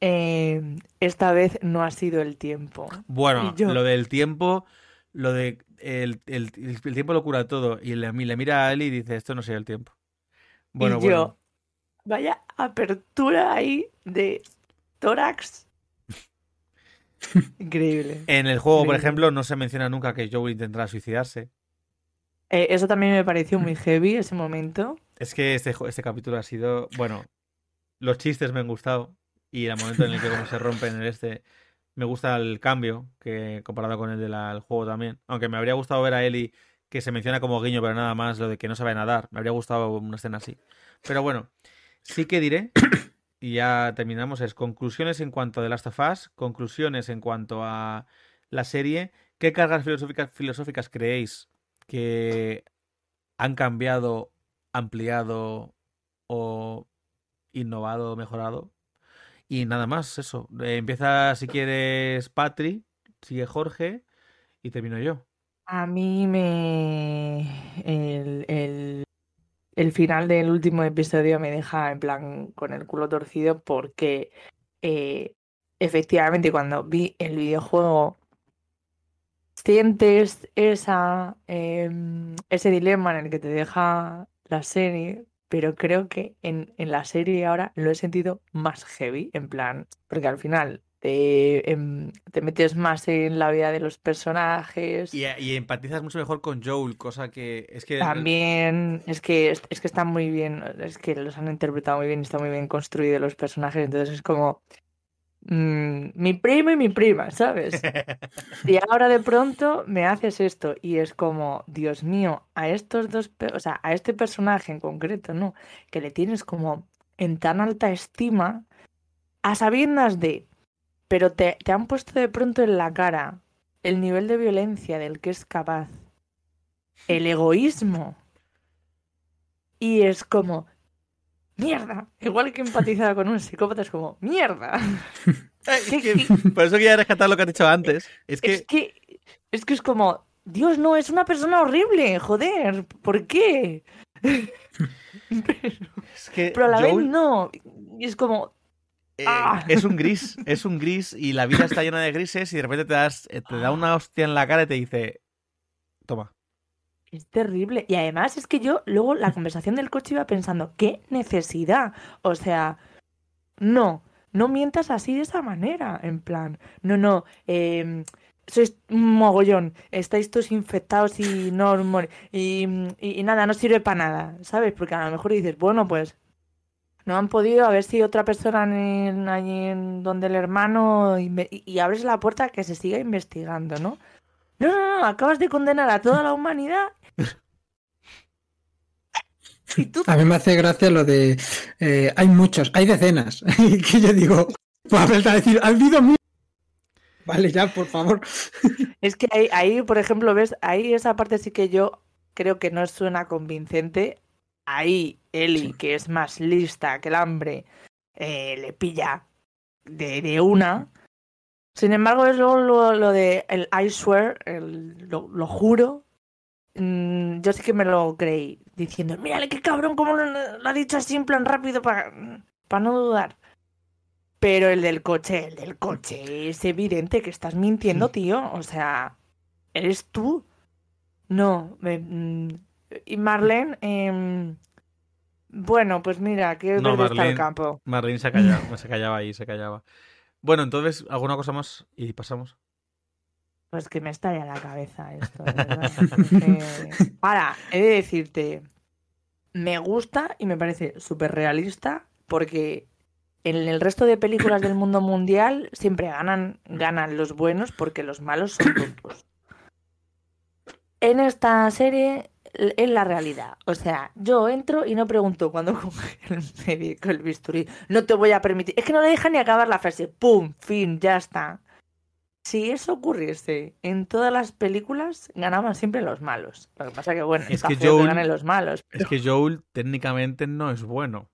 eh, esta vez no ha sido el tiempo. Bueno, yo- lo del tiempo, lo de el, el- el tiempo lo cura todo. Y le, le mira a Eli y dice, esto no será el tiempo. Bueno, y bueno. yo, vaya apertura ahí de tórax. Increíble. En el juego, por ejemplo, no se menciona nunca que Joel intentará suicidarse. Eh, eso también me pareció muy heavy ese momento. Es que este, este capítulo ha sido. Bueno, los chistes me han gustado. Y el momento en el que como se rompe en el este. Me gusta el cambio, que comparado con el del juego también. Aunque me habría gustado ver a Ellie que se menciona como guiño, pero nada más lo de que no sabe nadar. Me habría gustado una escena así. Pero bueno, sí que diré, y ya terminamos, es conclusiones en cuanto a The Last of Us, conclusiones en cuanto a la serie. ¿Qué cargas filosóficas, filosóficas creéis que han cambiado, ampliado o innovado, mejorado? Y nada más, eso. Eh, empieza, si quieres, Patri, sigue Jorge y termino yo. A mí me. El, el, el final del último episodio me deja en plan con el culo torcido porque eh, efectivamente cuando vi el videojuego sientes esa, em, ese dilema en el que te deja la serie, pero creo que en, en la serie ahora lo he sentido más heavy, en plan, porque al final te, em, te metes más en la vida de los personajes. Y, y empatizas mucho mejor con Joel, cosa que es que... También es que es, es que están muy bien, es que los han interpretado muy bien, y está muy bien construidos los personajes, entonces es como mm, mi primo y mi prima, ¿sabes? Y ahora de pronto me haces esto y es como, Dios mío, a estos dos, o sea, a este personaje en concreto, ¿no? Que le tienes como en tan alta estima, a sabiendas de, pero te, te han puesto de pronto en la cara el nivel de violencia del que es capaz, el egoísmo. Y es como, mierda, igual que empatizada con un psicópata, es como, mierda. Es que- por eso quería rescatar lo que has dicho antes. Es que, Es que, es que es como, Dios, no, es una persona horrible, joder, ¿por qué? es que Pero a la vez no. Y es como, eh, ¡Ah! es un gris, es un gris y la vida está llena de grises y de repente te, das, eh, te da una hostia en la cara y te dice, toma. es terrible. Y además es que yo luego la conversación del coche iba pensando, ¿qué necesidad? O sea, no, no mientas así de esa manera. En plan, no, no, eh, sois un mogollón, estáis todos infectados y no y, y- y nada, no sirve para nada, ¿sabes? Porque a lo mejor dices, bueno, pues No han podido, a ver si otra persona en, allí en donde el hermano y, y abres la puerta que se siga investigando, ¿no? No, no, no, acabas de condenar a toda la humanidad. Y tú A mí me hace gracia lo de eh, hay muchos, hay decenas. Que yo digo, pues a decir, ha habido muchos. Vale, ya, por favor. Es que ahí, ahí, por ejemplo, ves, ahí esa parte sí que yo creo que no suena convincente. Ahí Eli, Sí. que es más lista que el hambre, eh, le pilla de, de una. Sin embargo, es luego lo, lo de el I swear, el, lo, lo juro. mm, yo sí que me lo creí, diciendo, mírale qué cabrón, como lo, lo ha dicho así en plan rápido para, para no dudar. Pero el del coche, el del coche, es evidente que estás mintiendo, tío. O sea, ¿eres tú? No. me- mm, y Marlene, em, bueno, pues mira, que No, verde está el Marlene. campo. Marlene se callaba, se callaba ahí, se callaba. Bueno, entonces, ¿alguna cosa más? Y pasamos. Pues que me estalla la cabeza esto, que- Ahora, he de decirte, me gusta y me parece súper realista porque en el resto de películas del mundo mundial siempre ganan, ganan los buenos porque los malos son tontos. En esta serie es la realidad. O sea, yo entro y no pregunto cuando coge el médico el bisturí. No te voy a permitir. Es que no le deja ni acabar la frase. ¡Pum! Fin, ya está. Si eso ocurriese en todas las películas, ganaban siempre los malos. Lo que pasa que, bueno, Es que Joel- ganen los malos. Es que Joel técnicamente no es bueno.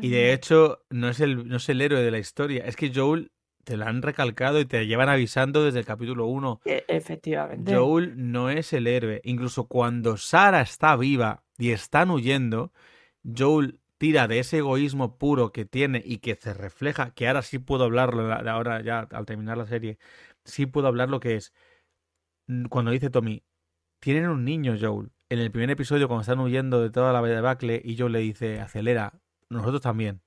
Y de hecho, no es el, no es el héroe de la historia. Es que Joel te lo han recalcado y te llevan avisando desde el capítulo 1. E- Efectivamente. Joel no es el héroe. Incluso cuando Sara está viva y están huyendo, Joel tira de ese egoísmo puro que tiene y que se refleja, que ahora sí puedo hablarlo, ahora ya al terminar la serie, sí puedo hablar lo que es. Cuando dice Tommy, tienen un niño, Joel. En el primer episodio, cuando están huyendo de toda la debacle, y Joel le dice, acelera, nosotros también.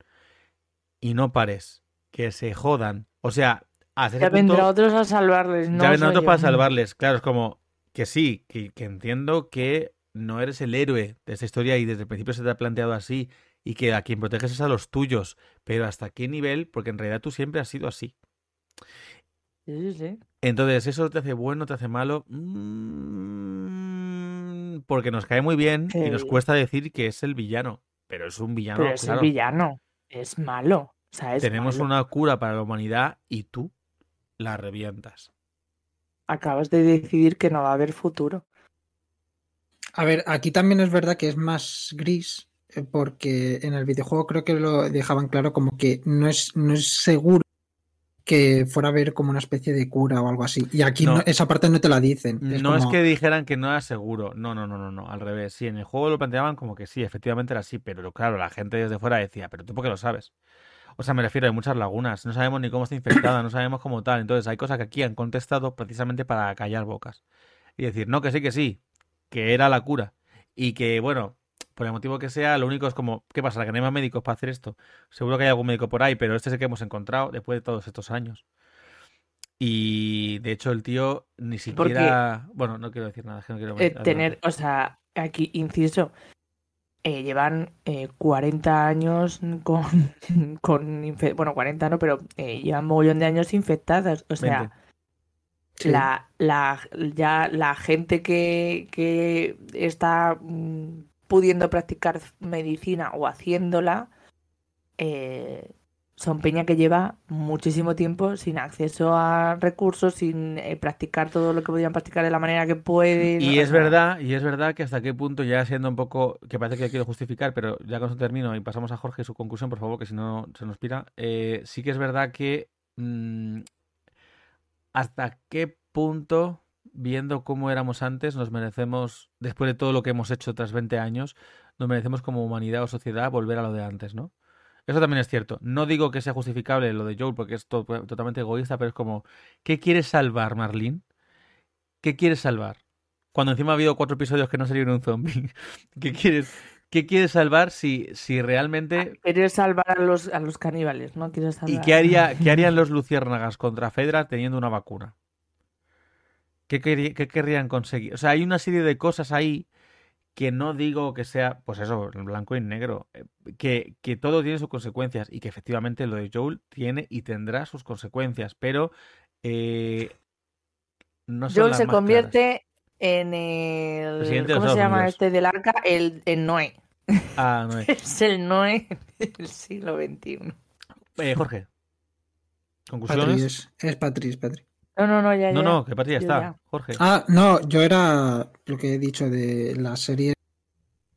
Y no pares, que se jodan. O sea, hasta Ya otros a salvarles. No ya vendrán otros yo. para salvarles. Claro, es como que sí, que, que entiendo que no eres el héroe de esta historia y desde el principio se te ha planteado así y que a quien proteges es a los tuyos. Pero ¿hasta qué nivel? Porque en realidad tú siempre has sido así. Sí, sí. Entonces, ¿eso te hace bueno, te hace malo? Mm, porque nos cae muy bien y nos Sí. cuesta decir que es el villano. Pero es un villano, Pero es claro. el villano. Es malo. O sea, es Tenemos malo. una cura para la humanidad y tú la revientas. Acabas de decidir que no va a haber futuro. A ver, aquí también es verdad que es más gris, eh, porque en el videojuego creo que lo dejaban claro como que no es, no es seguro que fuera a haber como una especie de cura o algo así. Y aquí No. no- esa parte no te la dicen. no es que dijeran que no era seguro. No, no, no, no, no. Al revés. Sí, en el juego lo planteaban como que sí, efectivamente era así. Pero claro, la gente desde fuera decía, pero tú por qué lo sabes. O sea, me refiero, hay muchas lagunas. No sabemos ni cómo está infectada, no sabemos cómo tal. Entonces, hay cosas que aquí han contestado precisamente para callar bocas. Y decir, no, que sí, que sí. Que era la cura. Y que, bueno, por el motivo que sea, lo único es como, ¿qué pasa? ¿Que no hay más médicos para hacer esto? Seguro que hay algún médico por ahí, pero este es el que hemos encontrado después de todos estos años. Y de hecho el tío ni siquiera... Bueno, no quiero decir nada, es que no quiero... Eh, tener, o sea, aquí, inciso, eh, llevan eh, 40 años con, con bueno, 40 no, pero eh, llevan mogollón de años infectadas. O sea, 20. Sí. la, la, ya la gente que, que está mm, pudiendo practicar medicina o haciéndola, eh, son peña que lleva muchísimo tiempo sin acceso a recursos, sin eh, practicar todo lo que podían practicar de la manera que pueden. Y es verdad, y es verdad que hasta qué punto ya siendo un poco, que parece que ya quiero justificar, pero ya con eso termino y pasamos a Jorge su conclusión, por favor, que si no se nos pira. Eh, sí que es verdad que mm, hasta qué punto, viendo cómo éramos antes, nos merecemos, después de todo lo que hemos hecho tras 20 años, nos merecemos como humanidad o sociedad volver a lo de antes, ¿no? Eso también es cierto. No digo que sea justificable lo de Joel porque es to- totalmente egoísta, pero es como, ¿qué quieres salvar, Marlene? ¿Qué quieres salvar? Cuando encima ha habido cuatro episodios que no salieron un zombie. ¿Qué quieres, qué quieres salvar si, si realmente... Quieres salvar a los, a los caníbales, ¿no? Quieres ¿Y qué, haría, qué harían los luciérnagas contra Fedra teniendo una vacuna? ¿Qué, querri- qué querrían conseguir? O sea, hay una serie de cosas ahí que no digo que sea, pues eso, blanco y negro, eh, que, que todo tiene sus consecuencias y que efectivamente lo de Joel tiene y tendrá sus consecuencias, pero eh, no son Joel las se más claras. convierte en el. Presidente ¿Cómo se llama Unidos. este del arca? El, el Noé. Ah, no es. El Noé del siglo XXI. Eh, Jorge. Patri, ¿Conclusiones? es, es Patri, es Patri. No, no, no, ya, No, ya. no, que Yo está. ya. Jorge. Ah, no, yo era lo que he dicho de la serie.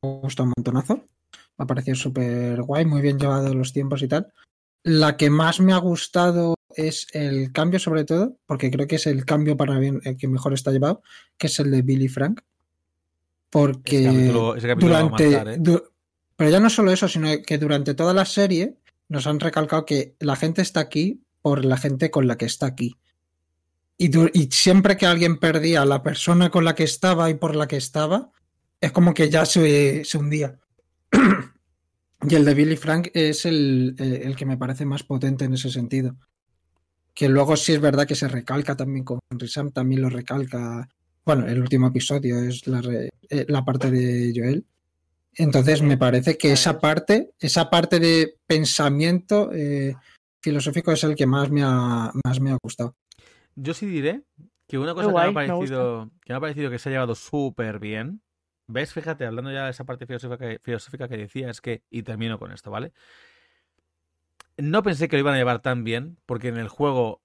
Me gustó un montonazo. Me ha parecido súper guay, muy bien llevado los tiempos y tal. La que más me ha gustado es el cambio, sobre todo, porque creo que es el cambio para bien el que mejor está llevado, que es el de Billy Frank. Porque Ese capítulo- ese capítulo va a durante. ¿eh? du- pero ya no solo eso, sino que durante toda la serie nos han recalcado que la gente está aquí por la gente con la que está aquí. Y, siempre que alguien perdía a la persona con la que estaba y por la que estaba, es como que ya se, se hundía. y el de Billy Frank es el, eh, el que me parece más potente en ese sentido. Que luego sí es verdad que se recalca también con Henry Sam, también lo recalca. Bueno, el último episodio es la, re- eh, la parte de Joel. Entonces me parece que esa Claro. parte, esa parte de pensamiento eh, filosófico es el que más me ha, más me ha gustado. Yo sí diré que una cosa guay, que, me ha parecido, que me ha parecido que se ha llevado súper bien. ¿Ves? Fíjate, hablando ya de esa parte filosófica que, filosófica que decía, es que, y termino con esto, ¿vale? No pensé que lo iban a llevar tan bien, porque en el juego,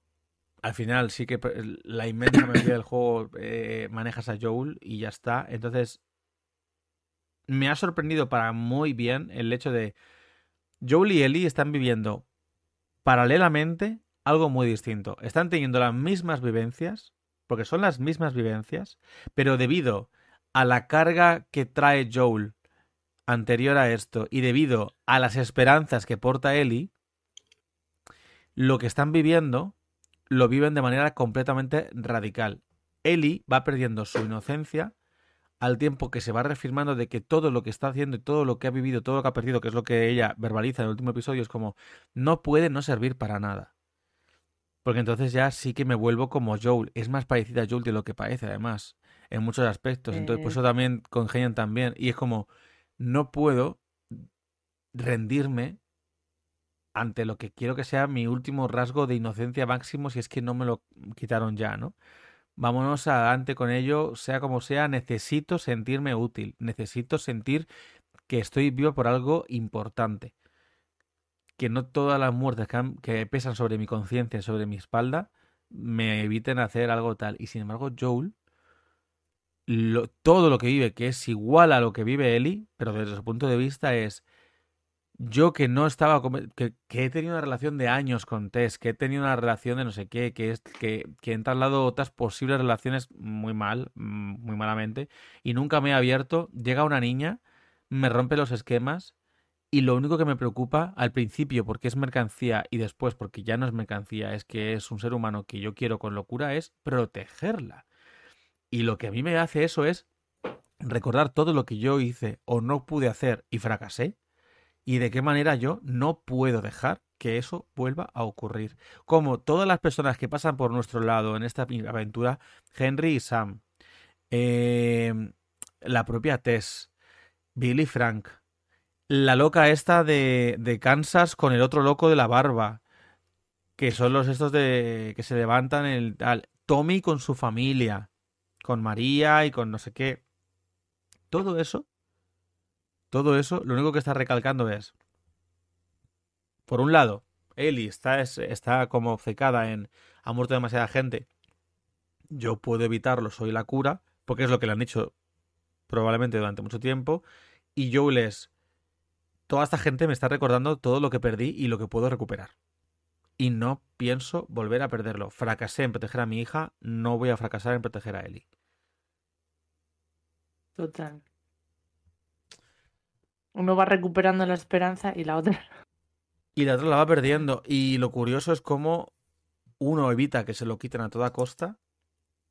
al final, sí que la inmensa mayoría del juego eh, manejas a Joel y ya está. Entonces, me ha sorprendido para muy bien el hecho de Joel y Ellie están viviendo paralelamente algo muy distinto. Están teniendo las mismas vivencias, porque son las mismas vivencias, pero debido a la carga que trae Joel anterior a esto y debido a las esperanzas que porta Ellie, lo que están viviendo lo viven de manera completamente radical. Ellie va perdiendo su inocencia al tiempo que se va reafirmando de que todo lo que está haciendo y todo lo que ha vivido, todo lo que ha perdido, que es lo que ella verbaliza en el último episodio, es como no puede no servir para nada. Porque entonces ya sí que me vuelvo como Joel. Es más parecida a Joel de lo que parece, además, en muchos aspectos. Entonces, por eso también congenian también. Y es como, no puedo rendirme ante lo que quiero que sea mi último rasgo de inocencia máximo si es que no me lo quitaron ya, ¿no? Vámonos adelante con ello, sea como sea, necesito sentirme útil, necesito sentir que estoy vivo por algo importante. Que no todas las muertes que, pesan sobre mi conciencia, sobre mi espalda, me eviten hacer algo tal. Y sin embargo, Joel, todo lo que vive, que es igual a lo que vive Ellie, pero desde su punto de vista es yo que no estaba que, que he tenido una relación de años con Tess, que he tenido una relación de no sé qué, que es que, que he entablado otras posibles relaciones muy mal, mm, muy malamente, y nunca me he abierto, llega una niña, me rompe los esquemas, y lo único que me preocupa al principio, porque es mercancía, y después porque ya no es mercancía, es que es un ser humano que yo quiero con locura, es protegerla. Y lo que a mí me hace eso es recordar todo lo que yo hice o no pude hacer y fracasé y de qué manera yo no puedo dejar que eso vuelva a ocurrir. Como todas las personas que pasan por nuestro lado en esta aventura, Henry y Sam, eh, la propia Tess, Billy Frank, la loca esta de, de Kansas con el otro loco de la barba, que son los estos de que se levantan el Tommy con su familia, con María y con no sé qué. Todo eso todo eso, lo único que está recalcando es, por un lado, Ellie está, es- está como obcecada en ha muerto demasiada gente, yo puedo evitarlo, soy la cura, porque es lo que le han dicho probablemente durante mucho tiempo, y Joel es, toda esta gente me está recordando todo lo que perdí y lo que puedo recuperar. Y no pienso volver a perderlo. Fracasé en proteger a mi hija, no voy a fracasar en proteger a Ellie. Total. Uno va recuperando la esperanza y la otra. Y la otra la va perdiendo. Y lo curioso es cómo uno evita que se lo quiten a toda costa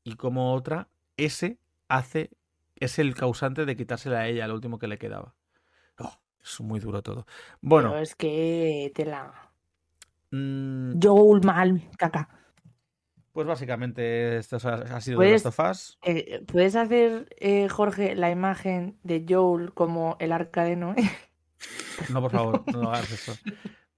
y como otra, ese hace, es el causante de quitársela a ella, lo último que le quedaba. Oh, es muy duro todo. Bueno, Pero es que te la. mm, Joel mal, caca. Pues básicamente esto ha sido The Last of Us. Eh, ¿Puedes hacer, eh, Jorge, la imagen de Joel como el arca de Noé? No, por favor, no hagas eso.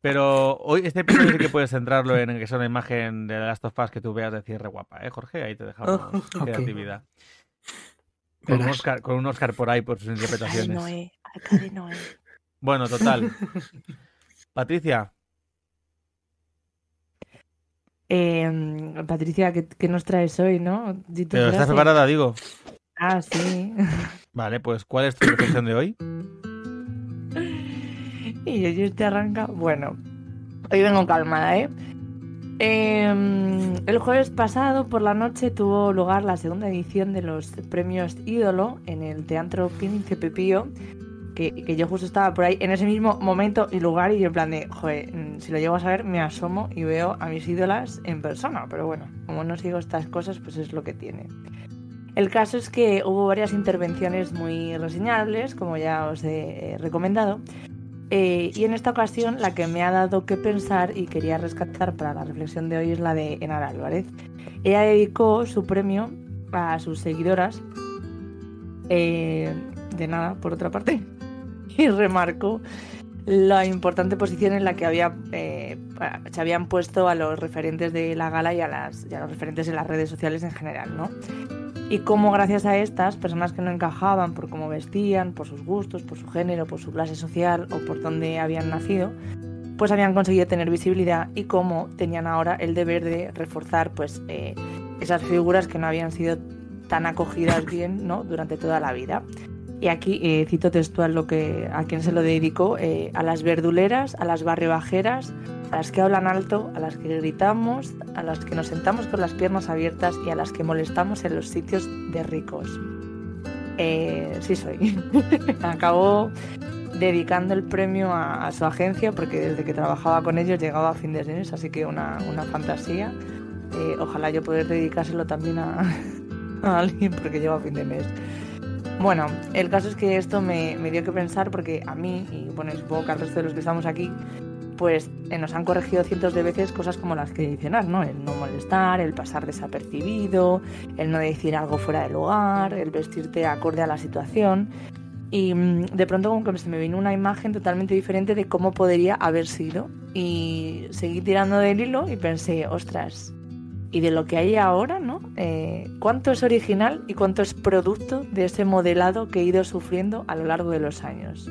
Pero hoy este episodio sí que puedes centrarlo en que sea una imagen de The Last of Us que tú veas de cierre guapa, ¿eh, Jorge? Ahí te dejamos Ok. creatividad. Con un. Oscar, con un Oscar por ahí por sus Arca de interpretaciones. Noé, arca de Noé. Bueno, total. Patricia, Eh, Patricia, ¿qué, qué nos traes hoy, no? ¿pero estás preparada, digo? Ah, sí. Vale, pues ¿cuál es tu reflexión de hoy? y ellos te arranca. Bueno, hoy vengo calmada, ¿eh? Em, el jueves pasado por la noche tuvo lugar la segunda edición de los premios Ídolo en el Teatro Príncipe Pío, que, yo justo estaba por ahí en ese mismo momento y lugar y yo en plan de, joder, mm, si lo llego a saber me asomo y veo a mis ídolas en persona, pero bueno, como no sigo estas cosas, pues es lo que tiene. El caso es que hubo varias intervenciones muy reseñables, como ya os he eh, recomendado, eh, y en esta ocasión la que me ha dado que pensar y quería rescatar para la reflexión de hoy es la de Enar Álvarez. Ella dedicó su premio a sus seguidoras, eh, de nada, por otra parte, y remarcó la importante posición en la que había, eh, se habían puesto a los referentes de la gala y a, las, y a los referentes en las redes sociales en general, ¿no? Y cómo gracias a estas, personas que no encajaban por cómo vestían, por sus gustos, por su género, por su clase social o por dónde habían nacido, pues habían conseguido tener visibilidad y cómo tenían ahora el deber de reforzar pues eh, esas figuras que no habían sido tan acogidas bien ¿no? durante toda la vida. Y aquí eh, cito textual lo que a quien se lo dedicó, eh, a las verduleras, a las barrebajeras, a las que hablan alto, a las que gritamos, a las que nos sentamos con las piernas abiertas y a las que molestamos en los sitios de ricos. Eh, sí soy. Acabó dedicando el premio a, a su agencia porque desde que trabajaba con ellos llegaba a fin de mes, así que una, una fantasía. Eh, ojalá yo poder dedicárselo también a, a alguien porque llego a fin de mes. Bueno, el caso es que esto me, dio que pensar porque a mí, y bueno, supongo que al resto de los que estamos aquí, pues eh, nos han corregido cientos de veces cosas como las que mencionar, ¿no? El no molestar, el pasar desapercibido, el no decir algo fuera de lugar, el vestirte acorde a la situación. Y mm, de pronto como que se me vino una imagen totalmente diferente de cómo podría haber sido. Y seguí tirando del hilo y pensé, ostras, y de lo que hay ahora, ¿no? Eh, ¿Cuánto es original y cuánto es producto de ese modelado que he ido sufriendo a lo largo de los años?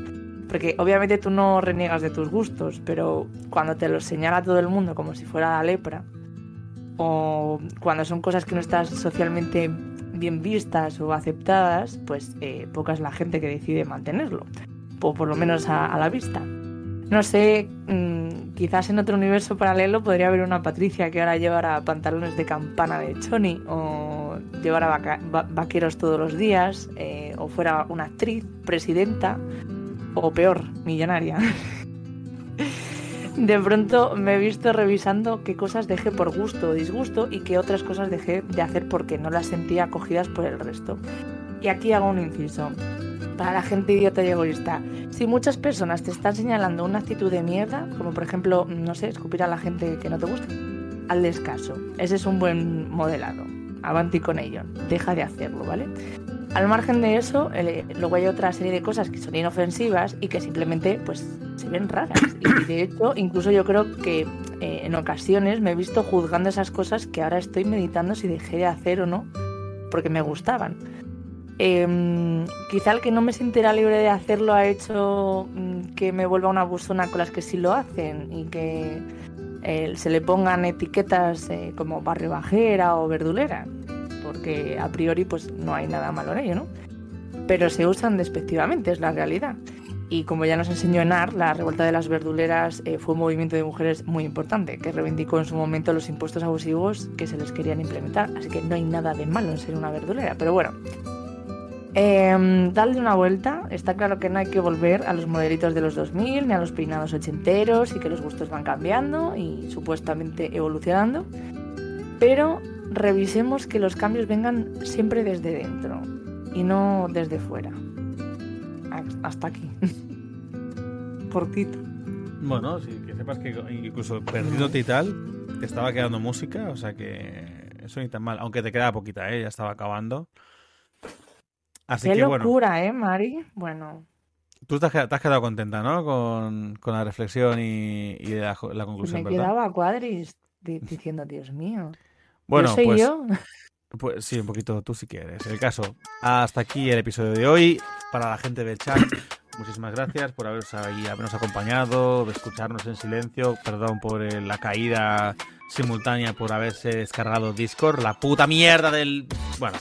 Porque obviamente tú no reniegas de tus gustos, pero cuando te los señala todo el mundo como si fuera la lepra, o cuando son cosas que no estás socialmente bien vistas o aceptadas, pues eh, poca es la gente que decide mantenerlo, o por lo menos a, a la vista. No sé, mmm, quizás en otro universo paralelo podría haber una Patricia que ahora llevara pantalones de campana de Choni o llevara vaqueros todos los días eh, o fuera una actriz, presidenta o peor, millonaria. De pronto me he visto revisando qué cosas dejé por gusto o disgusto y qué otras cosas dejé de hacer porque no las sentía acogidas por el resto. Y aquí hago un inciso. Para la gente idiota y egoísta, si muchas personas te están señalando una actitud de mierda, como por ejemplo, no sé, escupir a la gente que no te gusta, al descaso. Ese es un buen modelado. Avanti con ello. Deja de hacerlo, ¿vale? Al margen de eso, eh, luego hay otra serie de cosas que son inofensivas y que simplemente pues se ven raras. Y, de hecho, incluso yo creo que eh, en ocasiones me he visto juzgando esas cosas que ahora estoy meditando si dejé de hacer o no, porque me gustaban. Eh, quizá el que no me sintiera libre de hacerlo ha hecho mm, que me vuelva una abusona con las que sí lo hacen y que eh, se le pongan etiquetas eh, como barrio bajera o verdulera, porque a priori pues no hay nada malo en ello, ¿no? Pero se usan despectivamente, es la realidad. Y como ya nos enseñó Enar, la revuelta de las verduleras eh, fue un movimiento de mujeres muy importante que reivindicó en su momento los impuestos abusivos que se les querían implementar. Así que no hay nada de malo en ser una verdulera. Pero bueno, eh, darle una vuelta. Está claro que no hay que volver a los modelitos de los 2000 ni a los peinados ochenteros y que los gustos van cambiando y supuestamente evolucionando. Pero revisemos que los cambios vengan siempre desde dentro y no desde fuera. Hasta aquí. Cortito. Bueno, sí, que sepas que incluso perdiéndote y tal, te estaba quedando música, o sea que eso ni tan mal. Aunque te queda poquita, ¿eh? Ya estaba acabando. Así Qué que bueno, locura, ¿eh, Mari? Bueno, tú te has, quedado- te has quedado contenta, ¿no? Con, con la reflexión y, y la, la me conclusión, ¿verdad? quedaba cuadris di- diciendo, Dios mío. Bueno, yo soy pues, yo. pues sí, un poquito tú si quieres. El caso, hasta aquí el episodio de hoy. Para la gente del chat, muchísimas gracias por haberos, ahí, habernos acompañado, de escucharnos en silencio. Perdón por eh, la caída simultánea por haberse descargado Discord. La puta mierda del... Bueno,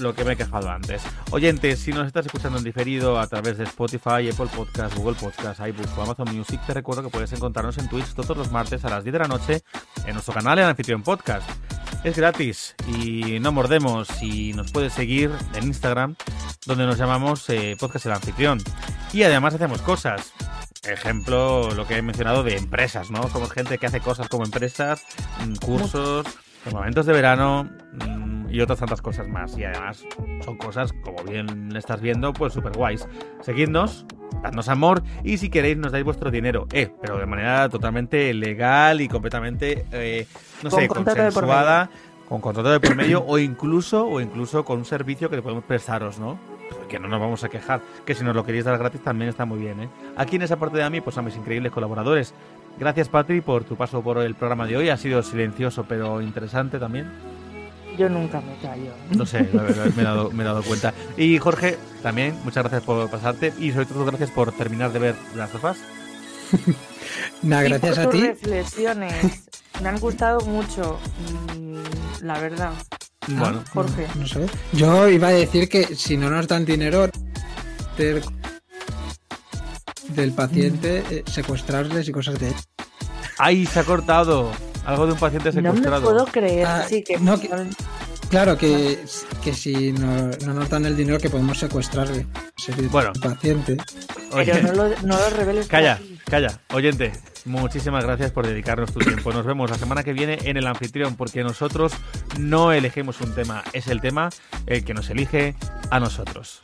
lo que me he quejado antes. Oyentes, si nos estás escuchando en diferido a través de Spotify, Apple Podcast, Google Podcast, iBooks o Amazon Music, te recuerdo que puedes encontrarnos en Twitch todos los martes a las 10 de la noche en nuestro canal en Anfitrión Podcast. Es gratis y no mordemos y nos puedes seguir en Instagram donde nos llamamos eh, Podcast El Anfitrión. Y además hacemos cosas. Ejemplo, lo que he mencionado de empresas, ¿no? Somos gente que hace cosas como empresas, mm, cursos, campamentos de verano mm, y otras tantas cosas más. Y además son cosas, como bien estás viendo, pues súper guays. Seguidnos, dadnos amor y si queréis nos dais vuestro dinero. Eh, pero de manera totalmente legal y completamente, eh, no Con sé, consensuada, con contrato de por medio o incluso, o incluso con un servicio que le podemos prestaros, ¿no? Que no nos vamos a quejar. Que si nos lo queréis dar gratis también está muy bien, ¿eh? Aquí en esa parte de a mí, pues a mis increíbles colaboradores. Gracias, Patri, por tu paso por el programa de hoy. Ha sido silencioso, pero interesante también. Yo nunca me callo. No sé, la verdad, me he dado, me he dado cuenta. Y Jorge, también, muchas gracias por pasarte. Y sobre todo, gracias por terminar de ver las sofás. Nada, gracias por a tus ti. reflexiones. Me han gustado mucho, mm, la verdad. Bueno, Jorge. No sé. Yo iba a decir que si no nos dan dinero del, paciente, eh, secuestrarles y cosas de él. ¡ay, se ha cortado! Algo de un paciente No me secuestrado. puedo creer. Ah, sí, que no, que- Claro que, que si no, no nos dan el dinero que podemos secuestrarle. Sería Bueno. paciente. Oye, Pero no lo, no lo reveles. Calla, calla. Oyente, muchísimas gracias por dedicarnos tu tiempo. Nos vemos la semana que viene en el anfitrión, porque nosotros no elegimos un tema, es el tema el que nos elige a nosotros.